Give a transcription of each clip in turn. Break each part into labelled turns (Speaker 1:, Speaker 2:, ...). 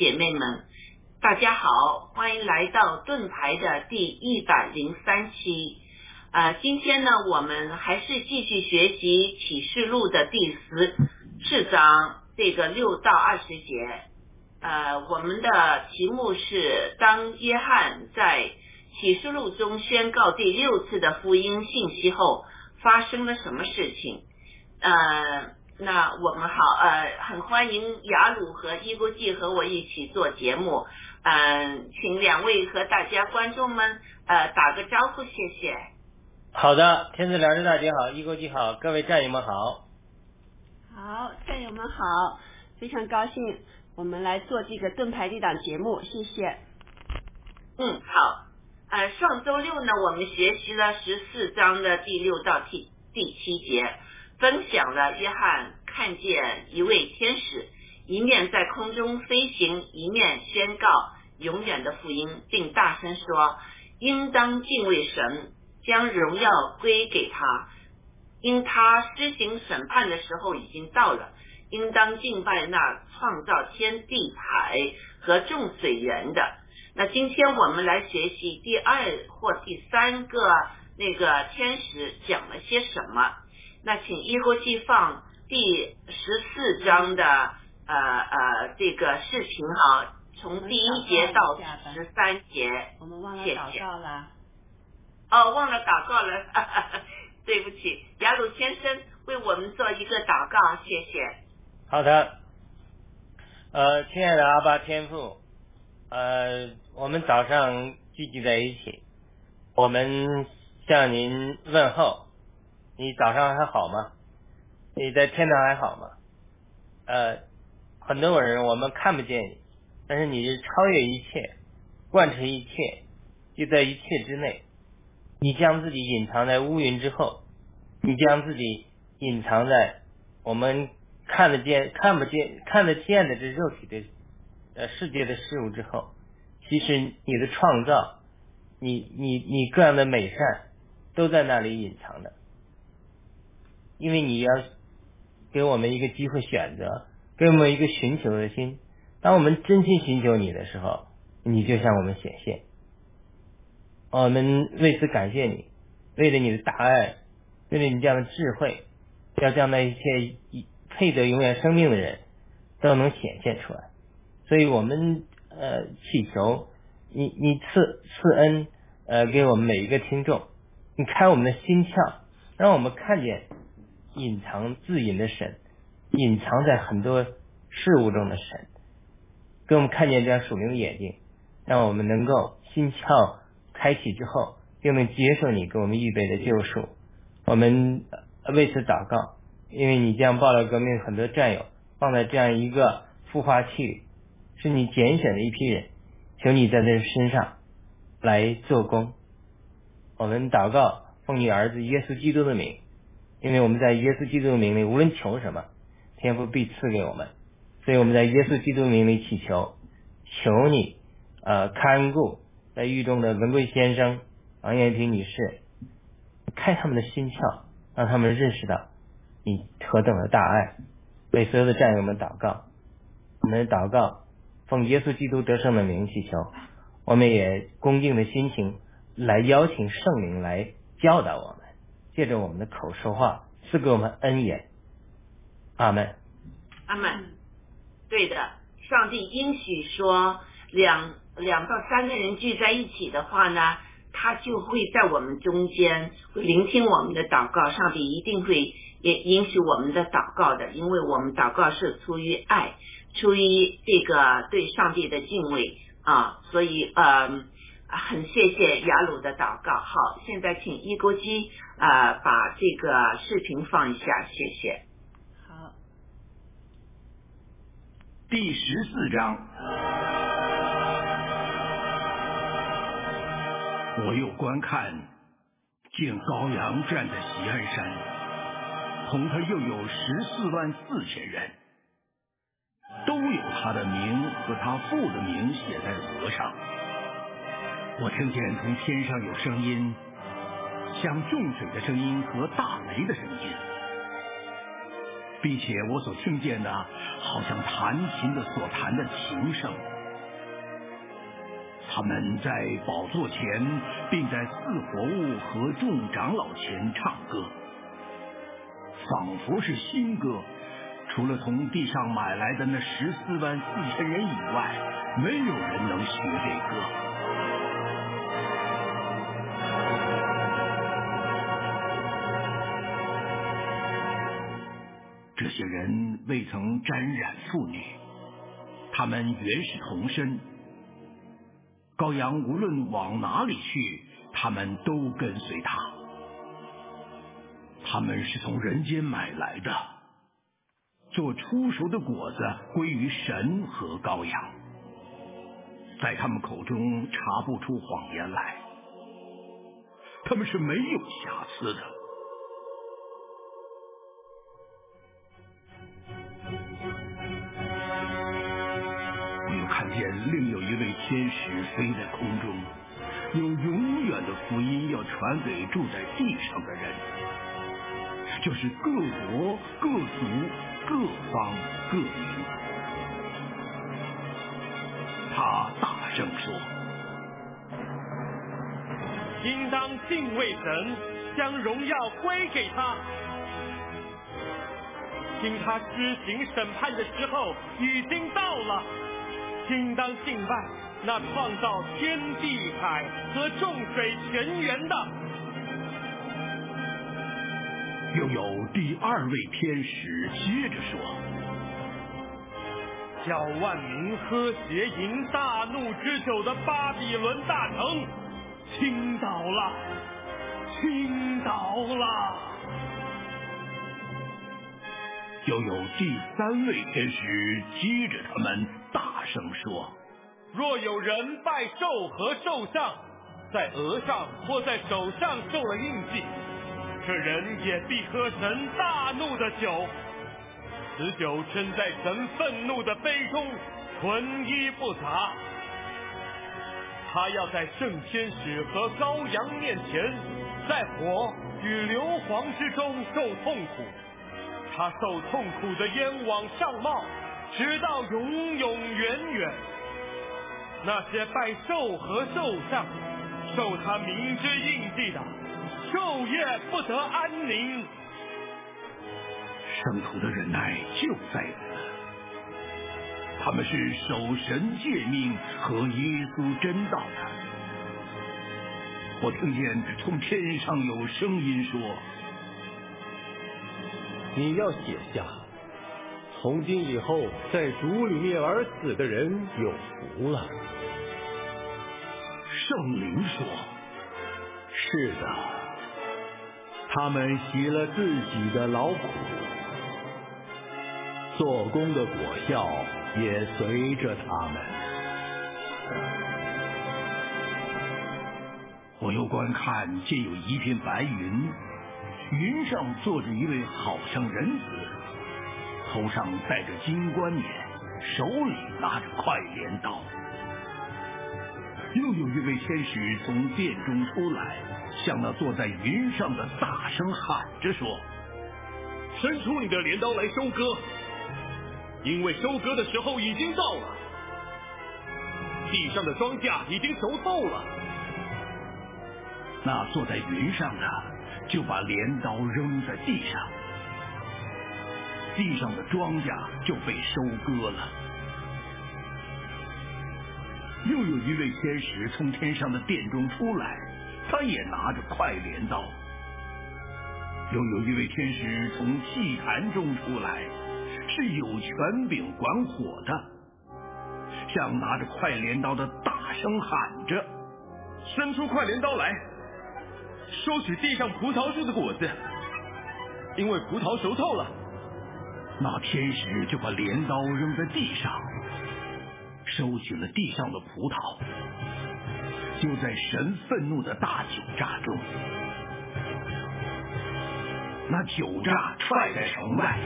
Speaker 1: 姐妹们，大家好，欢迎来到盾牌的第一百零三期。啊，今天呢，我们还是继续学习启示录的第十四章这个六到二十节。呃，我们的题目是当约翰在启示录中宣告第六次的福音信息后，发生了什么事情？呃，那我们好，呃，很欢迎雅鲁和伊国际和我一起做节目，嗯，请两位和大家观众们呃打个招呼，谢谢。
Speaker 2: 好的，天赐良知大姐好，伊国际好，各位战友们好。
Speaker 3: 好，战友们好，非常高兴我们来做这个盾牌这档节目，谢谢。
Speaker 1: 嗯，好，呃，上周六呢，我们学习了十四章的第六到第第七节。分享了约翰看见一位天使，一面在空中飞行，一面宣告永远的福音，并大声说：“应当敬畏神，将荣耀归给他，因他施行审判的时候已经到了。应当敬拜那创造天地海和众水源的。”那今天我们来学习第二或第三个那个天使讲了些什么。那请一国际放第十四章的呃呃这个视频哈，从第一节到十三节，
Speaker 3: 我们忘了祷告了。
Speaker 1: 哦，忘了祷告了，哈 哈对不起，雅鲁先生为我们做一个祷告，谢谢。
Speaker 2: 好的，呃，亲爱的阿巴天父，呃，我们早上聚集在一起，我们向您问候。你早上还好吗？你在天堂还好吗？呃，很多人我们看不见你，但是你是超越一切，贯彻一切，就在一切之内。你将自己隐藏在乌云之后，你将自己隐藏在我们看得见、看不见、看得见的这肉体的呃世界的事物之后。其实你的创造，你你你各样的美善，都在那里隐藏的。因为你要给我们一个机会选择，给我们一个寻求的心。当我们真心寻求你的时候，你就向我们显现。我们为此感谢你，为了你的大爱，为了你这样的智慧，要将那一切配得永远生命的人都能显现出来。所以我们呃祈求你，你赐赐恩呃给我们每一个听众，你开我们的心窍，让我们看见。隐藏自隐的神，隐藏在很多事物中的神，给我们看见这样属灵的眼睛，让我们能够心窍开启之后，又能接受你给我们预备的救赎。我们为此祷告，因为你将爆料革命很多战友放在这样一个孵化器里，是你拣选的一批人，求你在这身上来做工。我们祷告，奉你儿子耶稣基督的名。因为我们在耶稣基督的名里，无论求什么，天父必赐给我们。所以我们在耶稣基督的名里祈求，求你呃看顾在狱中的文贵先生、王艳萍女士，开他们的心窍，让他们认识到你何等的大爱。为所有的战友们祷告，我们祷告，奉耶稣基督得胜的名祈求。我们也恭敬的心情来邀请圣灵来教导我们。借着我们的口说话，赐给我们恩言。阿门。
Speaker 1: 阿门。对的，上帝应许说，两两到三个人聚在一起的话呢，他就会在我们中间，会聆听我们的祷告。上帝一定会也允许我们的祷告的，因为我们祷告是出于爱，出于这个对上帝的敬畏啊，所以呃。很谢谢雅鲁的祷告。好，现在请一锅鸡啊把这个视频放一下，谢谢。
Speaker 3: 好。
Speaker 4: 第十四章，我又观看，见高阳站在喜安山，同他又有十四万四千人，都有他的名和他父的名写在额上。我听见从天上有声音，像众水的声音和大雷的声音。并且我所听见的，好像弹琴的所弹的琴声。他们在宝座前，并在四活物和众长老前唱歌，仿佛是新歌。除了从地上买来的那十四万四千人以外，没有人能学这歌。人未曾沾染妇女，他们原是童身。羔羊无论往哪里去，他们都跟随他。他们是从人间买来的。做出熟的果子归于神和羔羊，在他们口中查不出谎言来，他们是没有瑕疵的。飞在空中，有永远的福音要传给住在地上的人，就是各国各族。各方各民，他大声说：“
Speaker 5: 应当敬畏神，将荣耀归给他。听他施行审判的时候已经到了，应当敬拜那创造天地海和众水泉源的。”
Speaker 4: 又有第二位天使接着说：“
Speaker 5: 叫万民喝邪淫大怒之酒的巴比伦大城倾倒了，倾倒了。”
Speaker 4: 又有第三位天使接着他们大声说：“
Speaker 5: 若有人拜兽和兽像，在额上或在手上受了印记。”这人也必喝神大怒的酒，此酒斟在神愤怒的杯中，纯一不杂。他要在圣天使和羔羊面前，在火与硫磺之中受痛苦。他受痛苦的烟往上冒，直到永永远远。那些拜兽和兽像，受他明知印记的。昼夜不得安宁，
Speaker 4: 圣徒的忍耐就在此。他们是守神诫命和耶稣真道的。我听见从天上有声音说：“
Speaker 6: 你要写下，从今以后在主里面而死的人有福了。”
Speaker 4: 圣灵说：“
Speaker 6: 是的。”他们洗了自己的劳苦，做工的果效也随着他们。
Speaker 4: 我又观看，见有一片白云，云上坐着一位好像人子，头上戴着金冠冕，手里拿着快镰刀。又有一位天使从殿中出来。向那坐在云上的大声喊着说：“
Speaker 5: 伸出你的镰刀来收割，因为收割的时候已经到了，地上的庄稼已经熟透了。”
Speaker 4: 那坐在云上的就把镰刀扔在地上，地上的庄稼就被收割了。又有一位天使从天上的殿中出来。他也拿着快镰刀，又有一位天使从祭坛中出来，是有权柄管火的，向拿着快镰刀的大声喊着：“
Speaker 5: 伸出快镰刀来，收取地上葡萄树的果子，因为葡萄熟透了。”
Speaker 4: 那天使就把镰刀扔在地上，收取了地上的葡萄。就在神愤怒的大酒炸中，那酒炸踹在城外，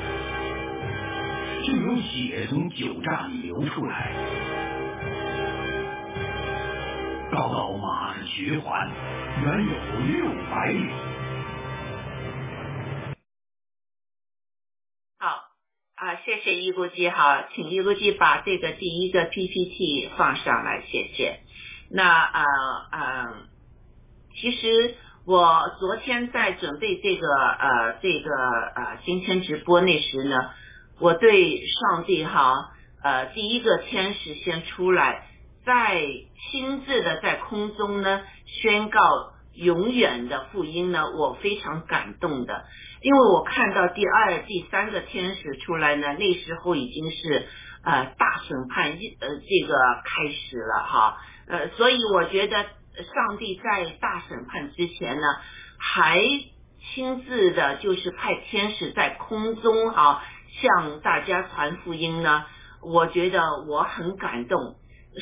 Speaker 4: 就有血从酒炸里流出来。高高马的血环，原有六百里。
Speaker 1: 啊谢谢一估计哈，请一估计把这个第一个 PPT 放上来，谢谢。那呃呃，其实我昨天在准备这个呃这个呃今天直播那时呢，我对上帝哈呃第一个天使先出来，在亲自的在空中呢宣告永远的福音呢，我非常感动的。因为我看到第二、第三个天使出来呢，那时候已经是呃大审判一呃这个开始了哈，呃，所以我觉得上帝在大审判之前呢，还亲自的就是派天使在空中哈向大家传福音呢，我觉得我很感动。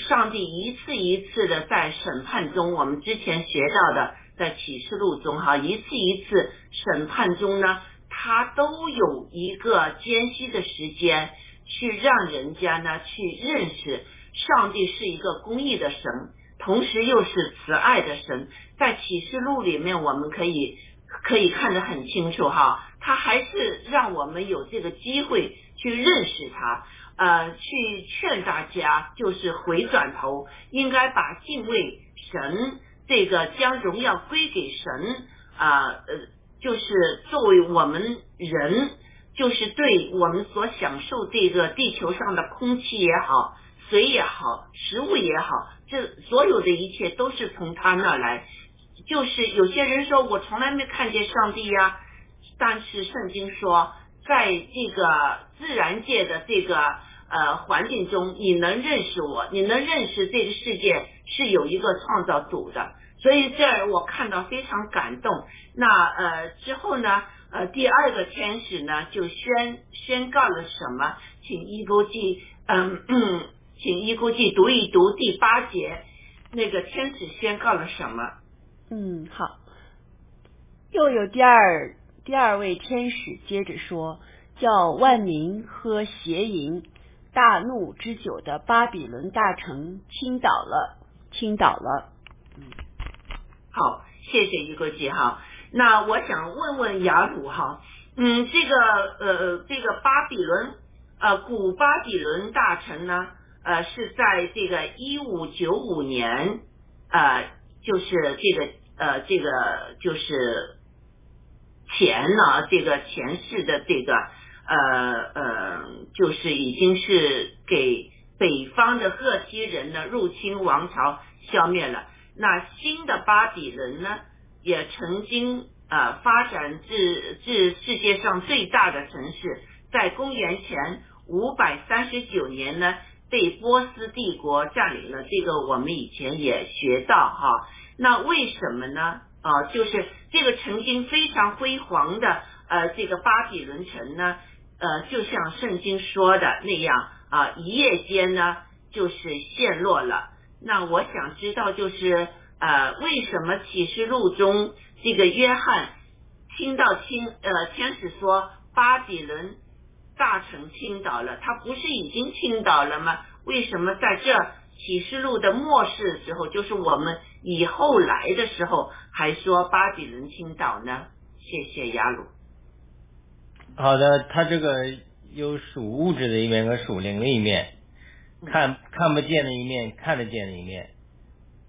Speaker 1: 上帝一次一次的在审判中，我们之前学到的。在启示录中，哈，一次一次审判中呢，他都有一个间隙的时间，去让人家呢去认识上帝是一个公义的神，同时又是慈爱的神。在启示录里面，我们可以可以看得很清楚，哈，他还是让我们有这个机会去认识他，呃，去劝大家就是回转头，应该把敬畏神。这个将荣耀归给神啊，呃，就是作为我们人，就是对我们所享受这个地球上的空气也好，水也好，食物也好，这所有的一切都是从他那来。就是有些人说我从来没看见上帝呀，但是圣经说，在这个自然界的这个呃环境中，你能认识我，你能认识这个世界。是有一个创造主的，所以这儿我看到非常感动。那呃之后呢，呃第二个天使呢就宣宣告了什么？请一估计，嗯嗯，请一估计读一读第八节，那个天使宣告了什么？
Speaker 3: 嗯，好。又有第二第二位天使接着说，叫万民喝邪淫大怒之酒的巴比伦大城倾倒了。倾倒了，
Speaker 1: 好，谢谢一个记哈。那我想问问雅鲁哈，嗯，这个呃这个巴比伦呃古巴比伦大臣呢呃是在这个一五九五年呃就是这个呃这个就是前呢这个前世的这个呃呃就是已经是给。北方的赫梯人呢入侵王朝消灭了，那新的巴比伦呢也曾经呃发展至至世界上最大的城市，在公元前五百三十九年呢被波斯帝国占领了，这个我们以前也学到哈。那为什么呢？啊，就是这个曾经非常辉煌的呃这个巴比伦城呢，呃就像圣经说的那样。啊，一夜间呢，就是陷落了。那我想知道，就是呃，为什么启示录中这个约翰听到听呃天使说巴比伦大城倾倒了，他不是已经倾倒了吗？为什么在这启示录的末世的时候，就是我们以后来的时候，还说巴比伦倾倒呢？谢谢雅鲁。
Speaker 2: 好的，他这个。有属物质的一面和属灵的一面，看看不见的一面，看得见的一面。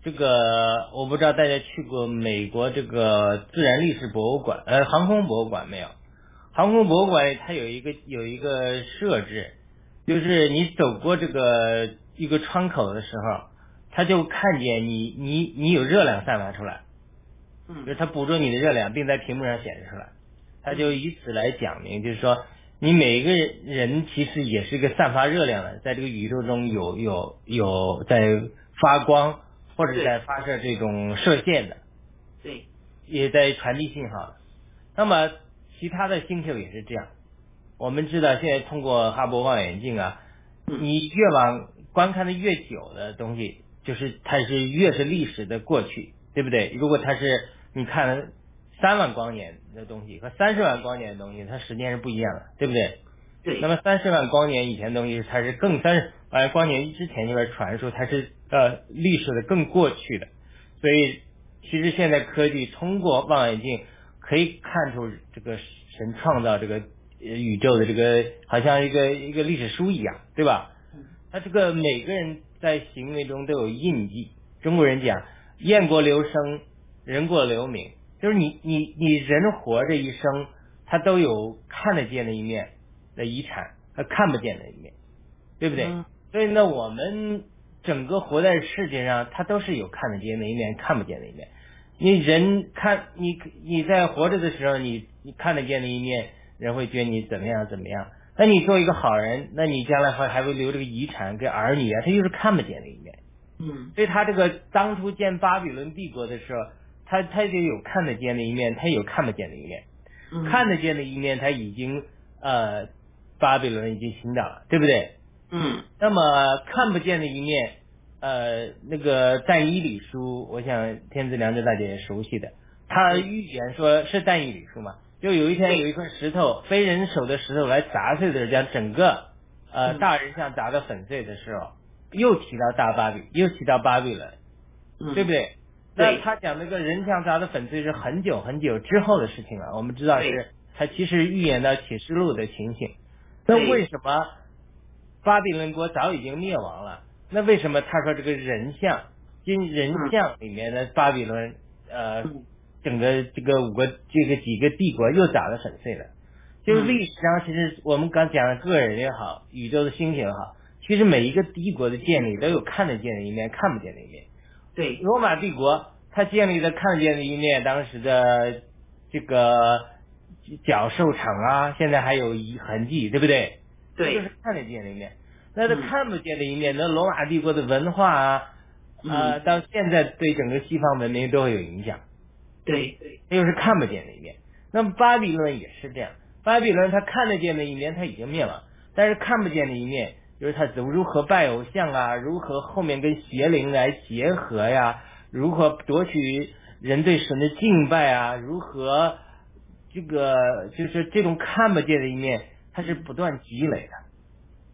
Speaker 2: 这个我不知道大家去过美国这个自然历史博物馆，呃，航空博物馆没有？航空博物馆它有一个有一个设置，就是你走过这个一个窗口的时候，它就看见你你你有热量散发出来，
Speaker 1: 嗯，
Speaker 2: 就是它捕捉你的热量，并在屏幕上显示出来，它就以此来讲明，就是说。你每一个人其实也是一个散发热量的，在这个宇宙中有有有在发光或者在发射这种射线的，
Speaker 1: 对，
Speaker 2: 也在传递信号。那么其他的星球也是这样。我们知道现在通过哈勃望远镜啊，你越往观看的越久的东西，就是它是越是历史的过去，对不对？如果它是你看。三万光年的东西和三十万光年的东西，它时间是不一样的，对不对？
Speaker 1: 对。
Speaker 2: 那么三十万光年以前的东西，它是更三十万光年之前那边传输，它是呃历史的更过去的。所以其实现在科技通过望远镜可以看出这个神创造这个宇宙的这个好像一个一个历史书一样，对吧？他这个每个人在行为中都有印记。中国人讲“雁过留声，人过留名”，就是你你你人活着一生，他都有看得见的一面的遗产和看不见的一面，对不对？所以呢，我们整个活在世界上，他都是有看得见的一面，看不见的一面。你人看你你在活着的时候，你你看得见的一面，人会觉得你怎么样怎么样。那你做一个好人，那你将来还还会留这个遗产给儿女啊，他就是看不见的一面。
Speaker 1: 嗯，
Speaker 2: 所以他这个当初建巴比伦帝国的时候，他他就有看得见的一面，他有看不见的一面。
Speaker 1: 嗯
Speaker 2: 看得见的一面，他已经呃巴比伦已经倾倒了，对不对？
Speaker 1: 嗯
Speaker 2: 那么看不见的一面，呃，那个但以理书，我想天子良知大姐也熟悉的，他预言说是但以理书嘛，就有一天有一块石头，非人手的石头来砸碎的时候，将整个呃
Speaker 1: 嗯
Speaker 2: 大人像砸得粉碎的时候，又提到大巴比，又提到巴比伦，
Speaker 1: 嗯，
Speaker 2: 对不对？
Speaker 1: 对
Speaker 2: 那他讲那个人像砸的粉碎是很久很久之后的事情了，我们知道是他其实预言到启示录的情形。那为什么巴比伦国早已经灭亡了？那为什么他说这个人像今人像里面的巴比伦呃
Speaker 1: 嗯
Speaker 2: 整个这个五个这个几个帝国又砸的粉碎了？就是
Speaker 1: 嗯
Speaker 2: 历史上其实我们刚讲的个人也好，宇宙的星星也好，其实每一个帝国的建立都有看得见的一面，看不见的一面。
Speaker 1: 对，
Speaker 2: 罗马帝国它建立的看得见的一面，当时的这个角兽场啊，现在还有一痕迹，对不对？这
Speaker 1: 对
Speaker 2: 就是看得见的一面。那它
Speaker 1: 嗯
Speaker 2: 看不见的一面，那罗马帝国的文化啊，呃，
Speaker 1: 嗯
Speaker 2: 到现在对整个西方文明都会有影响，
Speaker 1: 对对，
Speaker 2: 这就是看不见的一面。那么巴比伦也是这样，巴比伦它看得见的一面它已经灭了，但是看不见的一面就是他怎么如何拜偶像啊，如何后面跟邪灵来结合呀，如何夺取人对神的敬拜啊，如何这个就是这种看不见的一面，它是不断积累的。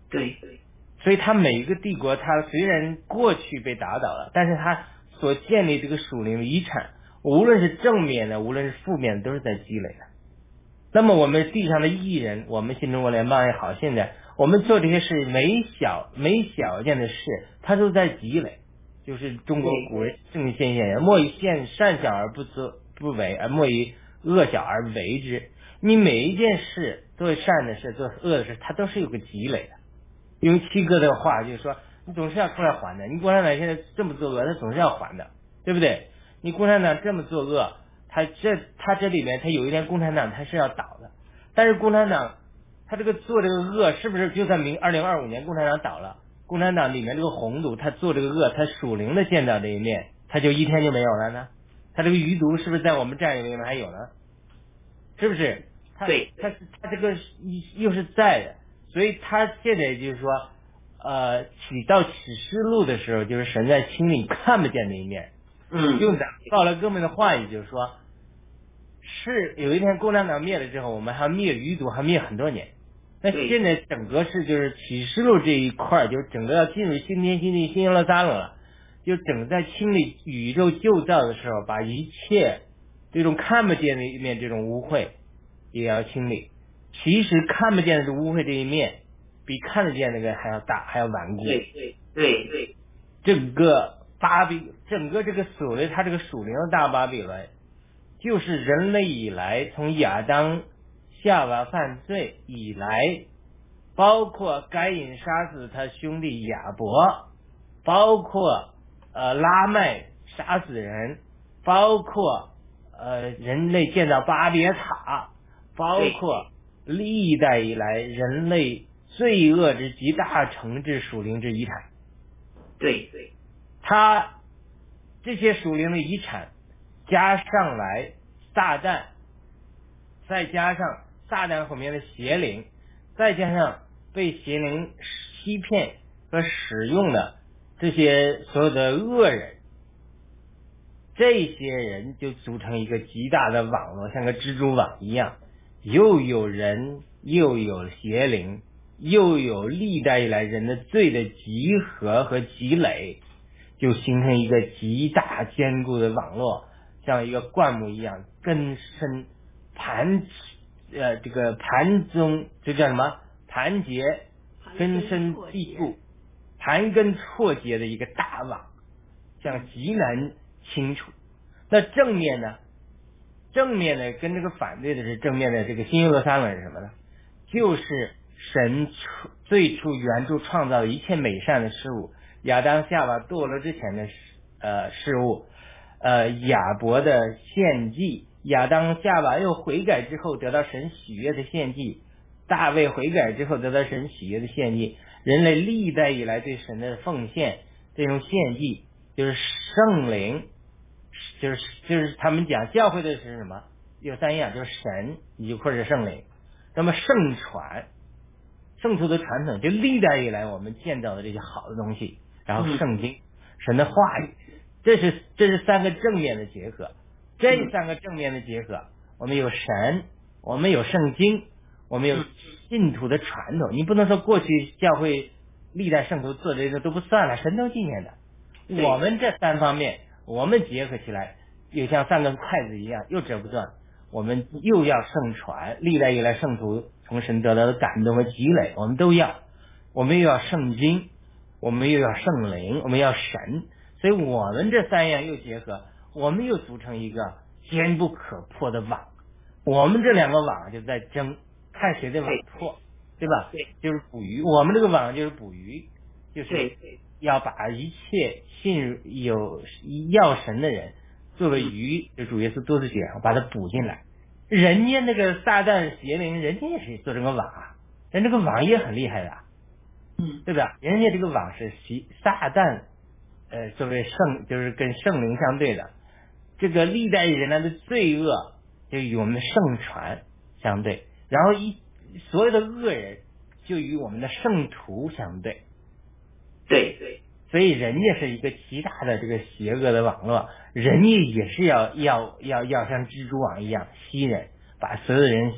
Speaker 1: 对对，
Speaker 2: 所以他每一个帝国，它虽然过去被打倒了，但是它所建立这个属灵的遗产，无论是正面的，无论是负面的，都是在积累的。那么我们地上的艺人，我们新中国联邦也好，现在我们做这些事，每小每小件的事，它都在积累。就是中国古人圣先贤言：“莫以善善小而不作不为，而莫以恶小而为之。”你每一件事做善的事，做恶的事，它都是有个积累的。用七哥的话就是说，你总是要出来还的。你共产党现在这么作恶，他总是要还的，对不对？你共产党这么作恶，他这他这里面他有一天共产党他是要倒的，但是共产党他这个做这个恶是不是就在明二零二五年共产党倒了，共产党里面这个红毒他做这个恶，他属灵的见到这一面，他就一天就没有了呢？他这个余毒是不是在我们战友里面还有呢？是不是？他
Speaker 1: 对
Speaker 2: 他是他这个是又是在的，所以他现在就是说，呃，起到启示录的时候，就是神在心里看不见的一面。
Speaker 1: 嗯，
Speaker 2: 用咱到了哥们的话语，就是说，是有一天共产党灭了之后，我们还灭余毒，还灭很多年。那现在整个是就是启示录这一块，就是整个要进入新天新地新耶路撒冷了，就整个在清理宇宙旧造的时候，把一切这种看不见的一面，这种污秽也要清理。其实看不见的污秽这一面，比看得见那个还要大，还要顽固。
Speaker 1: 对对对对，
Speaker 2: 整个巴比，整个这个所谓它这个属灵的大巴比伦，就是人类以来从亚当夏娃犯罪以来，包括该隐杀死他兄弟亚伯，包括呃拉麦杀死人，包括呃人类建造巴别塔，包括历代以来人类罪恶之极大成之属灵之遗产。
Speaker 1: 对对，
Speaker 2: 他这些属灵的遗产加上来大战，再加上撒旦后面的邪灵，再加上被邪灵欺骗和使用的这些所有的恶人，这些人就组成一个极大的网络，像个蜘蛛网一样，又有人，又有邪灵，又有历代以来人的罪的集合和积累，就形成一个极大坚固的网络，像一个灌木一样根深盘呃这个盘中这叫什么盘结根深蒂固、盘根错节的一个大网，这样极难清除。那正面呢？正面的跟这个反对的是正面的这个新耶路撒冷是什么呢？就是神初最初原著创造的一切美善的事物，亚当夏娃堕落之前的事呃事物，呃亚伯的献祭，亚当夏娃又悔改之后得到神喜悦的献祭，大卫悔改之后得到神喜悦的献祭，人类历代以来对神的奉献这种献祭，就是圣灵。就是就是他们讲教会的是什么？有三样，就是神，一或者圣灵。那么圣传，圣徒的传统，就历代以来我们见到的这些好的东西，然后圣经，神的话语，这是这是三个正面的结合。这三个正面的结合，我们有神，我们有圣经，我们有信徒的传统。你不能说过去教会历代圣徒做这些都不算了，神都纪念的。我们这三方面。我们结合起来，又像三根筷子一样，又折不断。我们又要圣传，历代以来圣徒从神得到的感动和积累，我们都要。我们又要圣经，我们又要圣灵，我们要神。所以我们这三样又结合，我们又组成一个坚不可破的网。我们这两个网就在争，看谁的网破，对吧？
Speaker 1: 对，
Speaker 2: 就是捕鱼。我们这个网就是捕鱼，就是要把一切。信有药神的人作为鱼，就主耶稣多次讲，把它补进来。人家那个撒旦邪灵，人家也是做这个网啊，人这个网也很厉害的，
Speaker 1: 嗯，
Speaker 2: 对吧？人家这个网是撒撒旦，呃，作为圣，就是跟圣灵相对的。这个历代人类的罪恶就与我们的圣传相对，然后一所有的恶人就与我们的圣徒相对。
Speaker 1: 对对。
Speaker 2: 所以人家是一个极大的这个邪恶的网络，人家也是要要要要像蜘蛛网一样吸人，把所有的人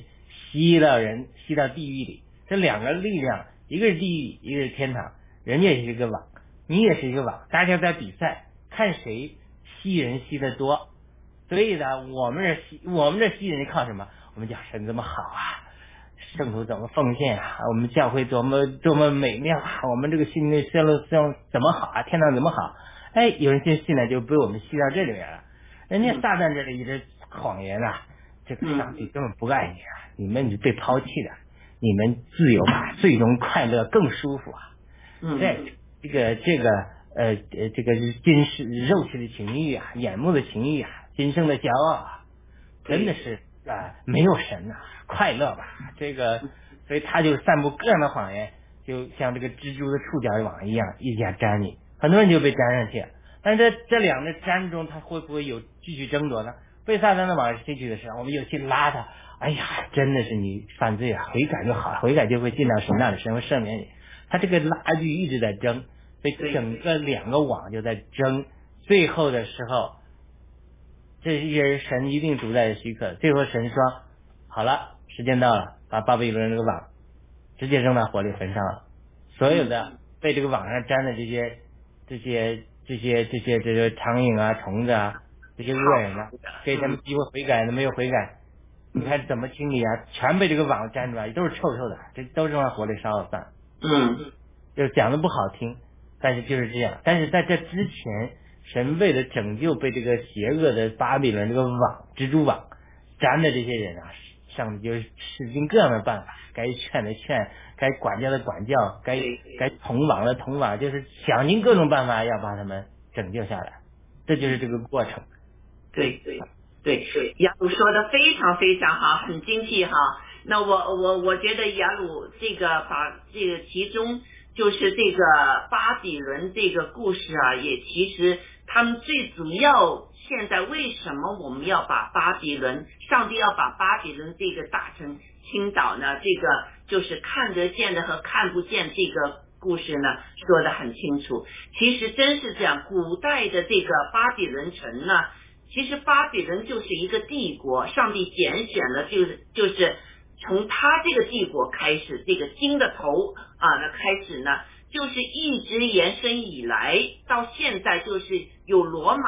Speaker 2: 吸到人吸到地狱里。这两个力量，一个是地狱，一个是天堂。人家也是一个网，你也是一个网，大家在比赛，看谁吸人吸的多。所以呢，我们这吸我们这吸人靠什么？我们讲神这么好啊。圣徒怎么奉献啊？我们教会多么多么美妙啊！我们这个心灵线路像怎么好啊？天堂怎么好？哎，有人就信了，就被我们吸到这里面了。人家撒旦这里一直谎言啊，这个上帝根本不爱你啊！你们是被抛弃的，你们自由吧，最终快乐更舒服啊！
Speaker 1: 嗯，
Speaker 2: 这个这个呃呃，这个是今世肉体的情欲啊，眼目的情欲啊，今生的骄傲啊，真的是。啊，没有神呐，快乐吧？这个，所以他就散布各样的谎言，就像这个蜘蛛的触角网一样，一下粘你，很多人就被粘上去。但是这两个粘中，他会不会有继续争夺呢？被撒旦的网进去的时候，我们又去拉他。哎呀，真的是你犯罪啊，悔改就好，悔改就会进到神那里，神会赦免你。他这个拉锯一直在争，所以整个两个网就在争，最后的时候。这些人神一定主宰许可，最后神说好了，时间到了，把巴比伦这个网直接扔到火里焚烧了。所有的被这个网上粘的这些、这些、这些、这些、这些苍蝇啊、虫子啊，这些恶人啊，给他们机会悔改，都没有悔改，你看怎么清理啊？全被这个网粘住了，都是臭臭的，这都扔到火里烧了算。
Speaker 1: 嗯，
Speaker 2: 就讲的不好听，但是就是这样。但是在这之前。神为了拯救被这个邪恶的巴比伦这个网蜘蛛网粘的这些人啊，上帝就使尽各样的办法，该劝的劝，该管教的管教，该该捅网的捅网，就是想尽各种办法要把他们拯救下来。这就是这个过程。
Speaker 1: 对对对，雅鲁说的非常非常好，很精辟哈。那我我我觉得雅鲁这个把这个其中就是这个巴比伦这个故事啊，也其实。他们最主要现在为什么我们要把巴比伦，上帝要把巴比伦这个大城倾倒呢？这个就是看得见的和看不见这个故事呢，说的很清楚。其实真是这样，古代的这个巴比伦城呢，其实巴比伦就是一个帝国，上帝拣选了，就是就是从他这个帝国开始，这个金的头啊，那开始呢。就是一直延伸以来，到现在就是有罗马，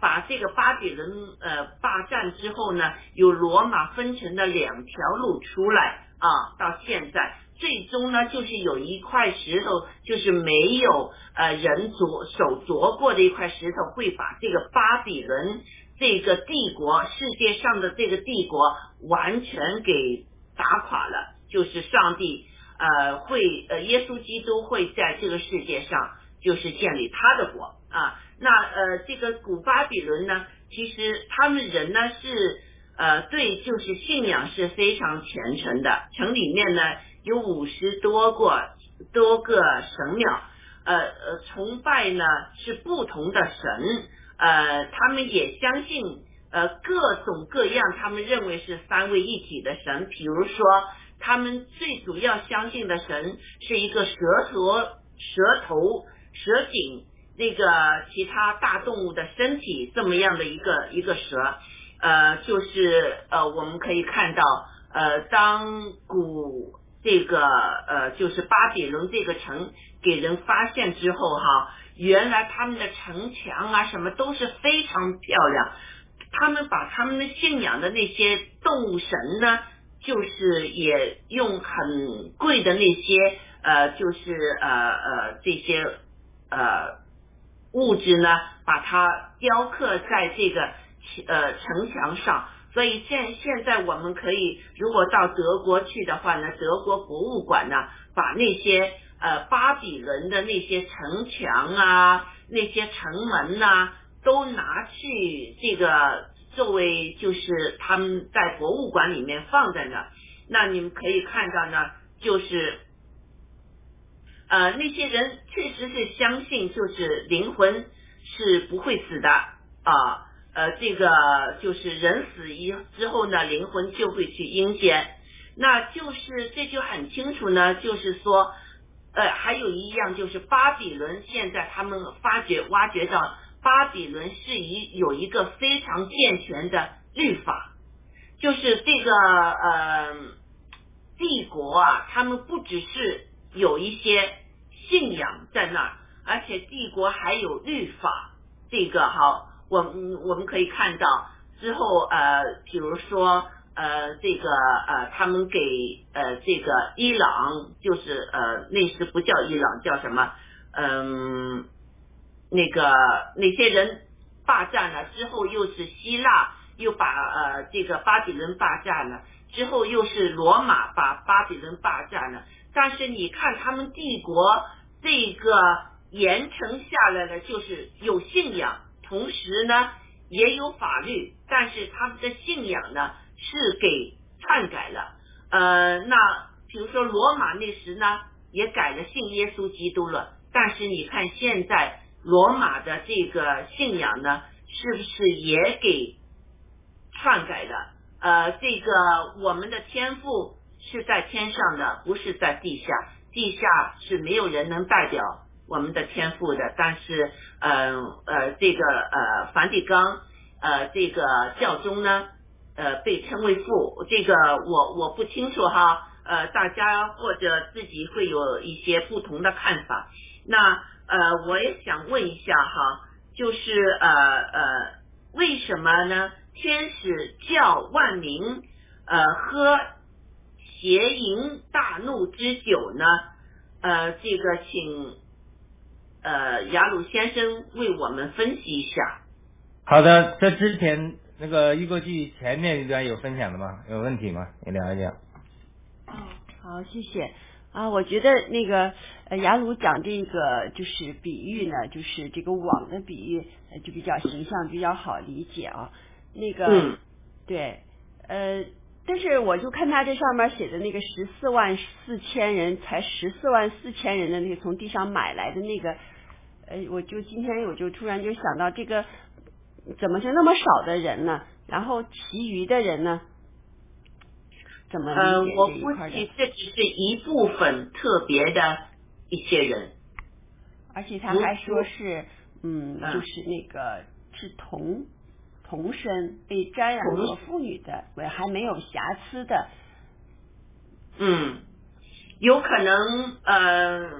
Speaker 1: 把这个巴比伦呃霸占之后呢，有罗马分成了两条路出来啊，到现在最终呢，就是有一块石头，就是没有呃人着手着过的一块石头，会把这个巴比伦这个帝国世界上的这个帝国完全给打垮了，就是上帝呃会呃耶稣基督会在这个世界上就是建立他的国啊。那呃，这个古巴比伦呢，其实他们人呢是呃对，就是信仰是非常虔诚的。城里面呢有五十多个多个神庙，呃呃，崇拜呢是不同的神，呃，他们也相信呃各种各样，他们认为是三位一体的神。比如说，他们最主要相信的神是一个蛇头、蛇头、蛇颈。那个其他大动物的身体这么样的一个一个蛇，呃，就是呃，我们可以看到，呃，当古这个呃，就是巴比伦这个城给人发现之后哈，原来他们的城墙啊什么都是非常漂亮，他们把他们的信仰的那些动物神呢，就是也用很贵的那些呃，就是呃呃这些呃。物质呢，把它雕刻在这个呃城墙上，所以现现在我们可以如果到德国去的话呢，德国博物馆呢，把那些呃巴比伦的那些城墙啊，那些城门呐，都拿去这个作为就是他们在博物馆里面放在那，那你们可以看到呢，就是。呃，那些人确实是相信，就是灵魂是不会死的啊。呃，这个就是人死一之后呢，灵魂就会去阴间。那就是这就很清楚呢，就是说，呃，还有一样就是巴比伦现在他们发掘挖掘到巴比伦是一有一个非常健全的律法，就是这个呃帝国啊，他们不只是有一些。信仰在那儿，而且帝国还有律法。这个哈，我我们可以看到之后呃，比如说呃，这个呃，他们给呃这个伊朗，就是呃那时不叫伊朗，叫什么？嗯，那个哪些人霸占了之后，又是希腊又把呃这个巴比伦霸占了，之后又是罗马把巴比伦霸占了。但是你看他们帝国。这个严惩下来呢，就是有信仰，同时呢也有法律，但是他们的信仰呢是给篡改了。呃，那比如说罗马那时呢也改了信耶稣基督了，但是你看现在罗马的这个信仰呢，是不是也给篡改了？呃，这个我们的天赋是在天上的，不是在地下。地下是没有人能代表我们的天赋的，但是，嗯呃，这个呃梵蒂冈呃这个教宗呢，呃被称为父，这个我我不清楚哈，呃大家或者自己会有一些不同的看法。那呃我也想问一下哈，就是呃呃为什么呢？天使叫万民呃喝。邪淫大怒之酒呢？呃，这个请呃雅鲁先生为我们分析一下。
Speaker 2: 好的，这之前那个预过去前面一段有分享的吗？有问题吗？你聊一聊。
Speaker 3: 哦，好，谢谢啊。我觉得那个呃雅鲁讲这个就是比喻呢，就是这个网的比喻，就比较形象，比较好理解啊。那个对呃。但是我就看他这上面写的那个十四万四千人，才十四万四千人的那个从地上买来的那个，呃，我就今天我就突然就想到这个怎么就那么少的人呢？然后其余的人呢？怎么
Speaker 1: 呃，我估计这只是一部分特别的一些人，
Speaker 3: 而且他还说是嗯，就是那个是同。童身被沾染过妇女的，我还没有瑕疵的。
Speaker 1: 嗯，有可能呃，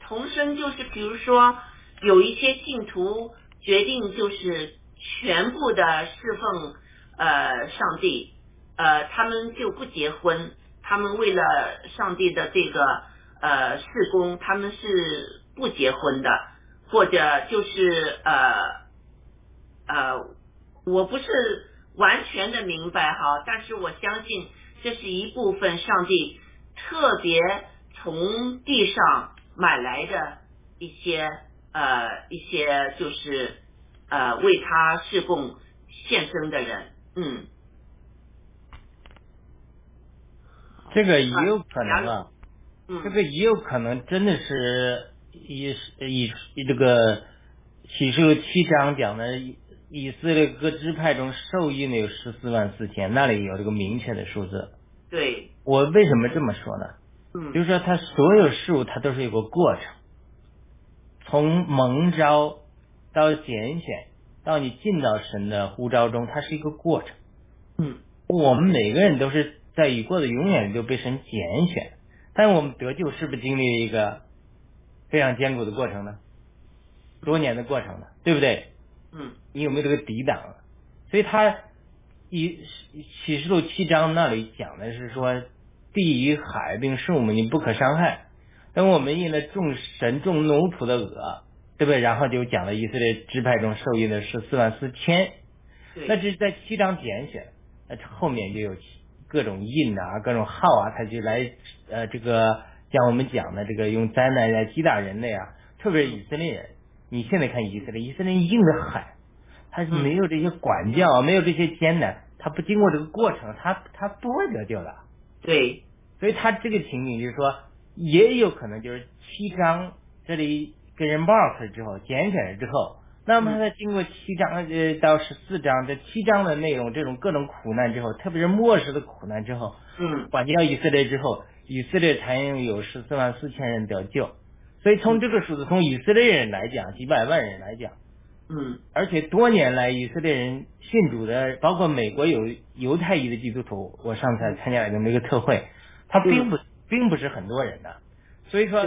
Speaker 1: 童身就是比如说有一些信徒决定就是全部的侍奉呃上帝，呃，他们就不结婚，他们为了上帝的这个呃事工，他们是不结婚的，或者就是呃呃，我不是完全的明白哈，但是我相信这是一部分上帝特别从地上买来的一些呃一些就是呃为他侍奉献身的人，嗯。
Speaker 2: 这个也有可能啊，
Speaker 1: 嗯，
Speaker 2: 这个也有可能真的是以以以这个启示录七章讲的以以色列各支派中受益的有十四万四千，那里有这个明确的数字。
Speaker 1: 对，
Speaker 2: 我为什么这么说呢？
Speaker 1: 嗯，
Speaker 2: 就是说，他所有事物它都是有个过程，从蒙召到拣选，到你进到神的呼召中，它是一个过程。
Speaker 1: 嗯，
Speaker 2: 我们每个人都是在已过的永远就被神拣选，但我们得救是不是经历了一个非常艰苦的过程呢？多年的过程呢，对不对？
Speaker 1: 嗯，
Speaker 2: 你有没有这个抵挡？所以他以启示录七章那里讲的是说，地与海并树木你不可伤害。等我们印了众神众奴仆的额，对不对？然后就讲了以色列支派中受益的是四万四千。
Speaker 1: 对，
Speaker 2: 那这是在七章拣选，那后面就有各种印啊，各种号啊，他就来呃这个像我们讲的这个用灾难来击打人类啊，特别是以色列人。你现在看以色列，以色列人硬得很，他是没有这些管教，没有这些艰难，他不经过这个过程，他他不会得救的。
Speaker 1: 对，
Speaker 2: 所以他这个情景就是说，也有可能就是七章这里跟人 mark 之后，拣选了之后，那么他在经过七章呃到十四章这七章的内容，这种各种苦难之后，特别是末世的苦难之后，
Speaker 1: 嗯，
Speaker 2: 管教以色列之后，以色列才有十四万四千人得救。所以从这个数字，从以色列人来讲，几百万人来讲，
Speaker 1: 嗯，
Speaker 2: 而且多年来以色列人信主的，包括美国有犹太裔的基督徒，我上次还参加了这么一个特会，他并不并不是很多人的，所以说，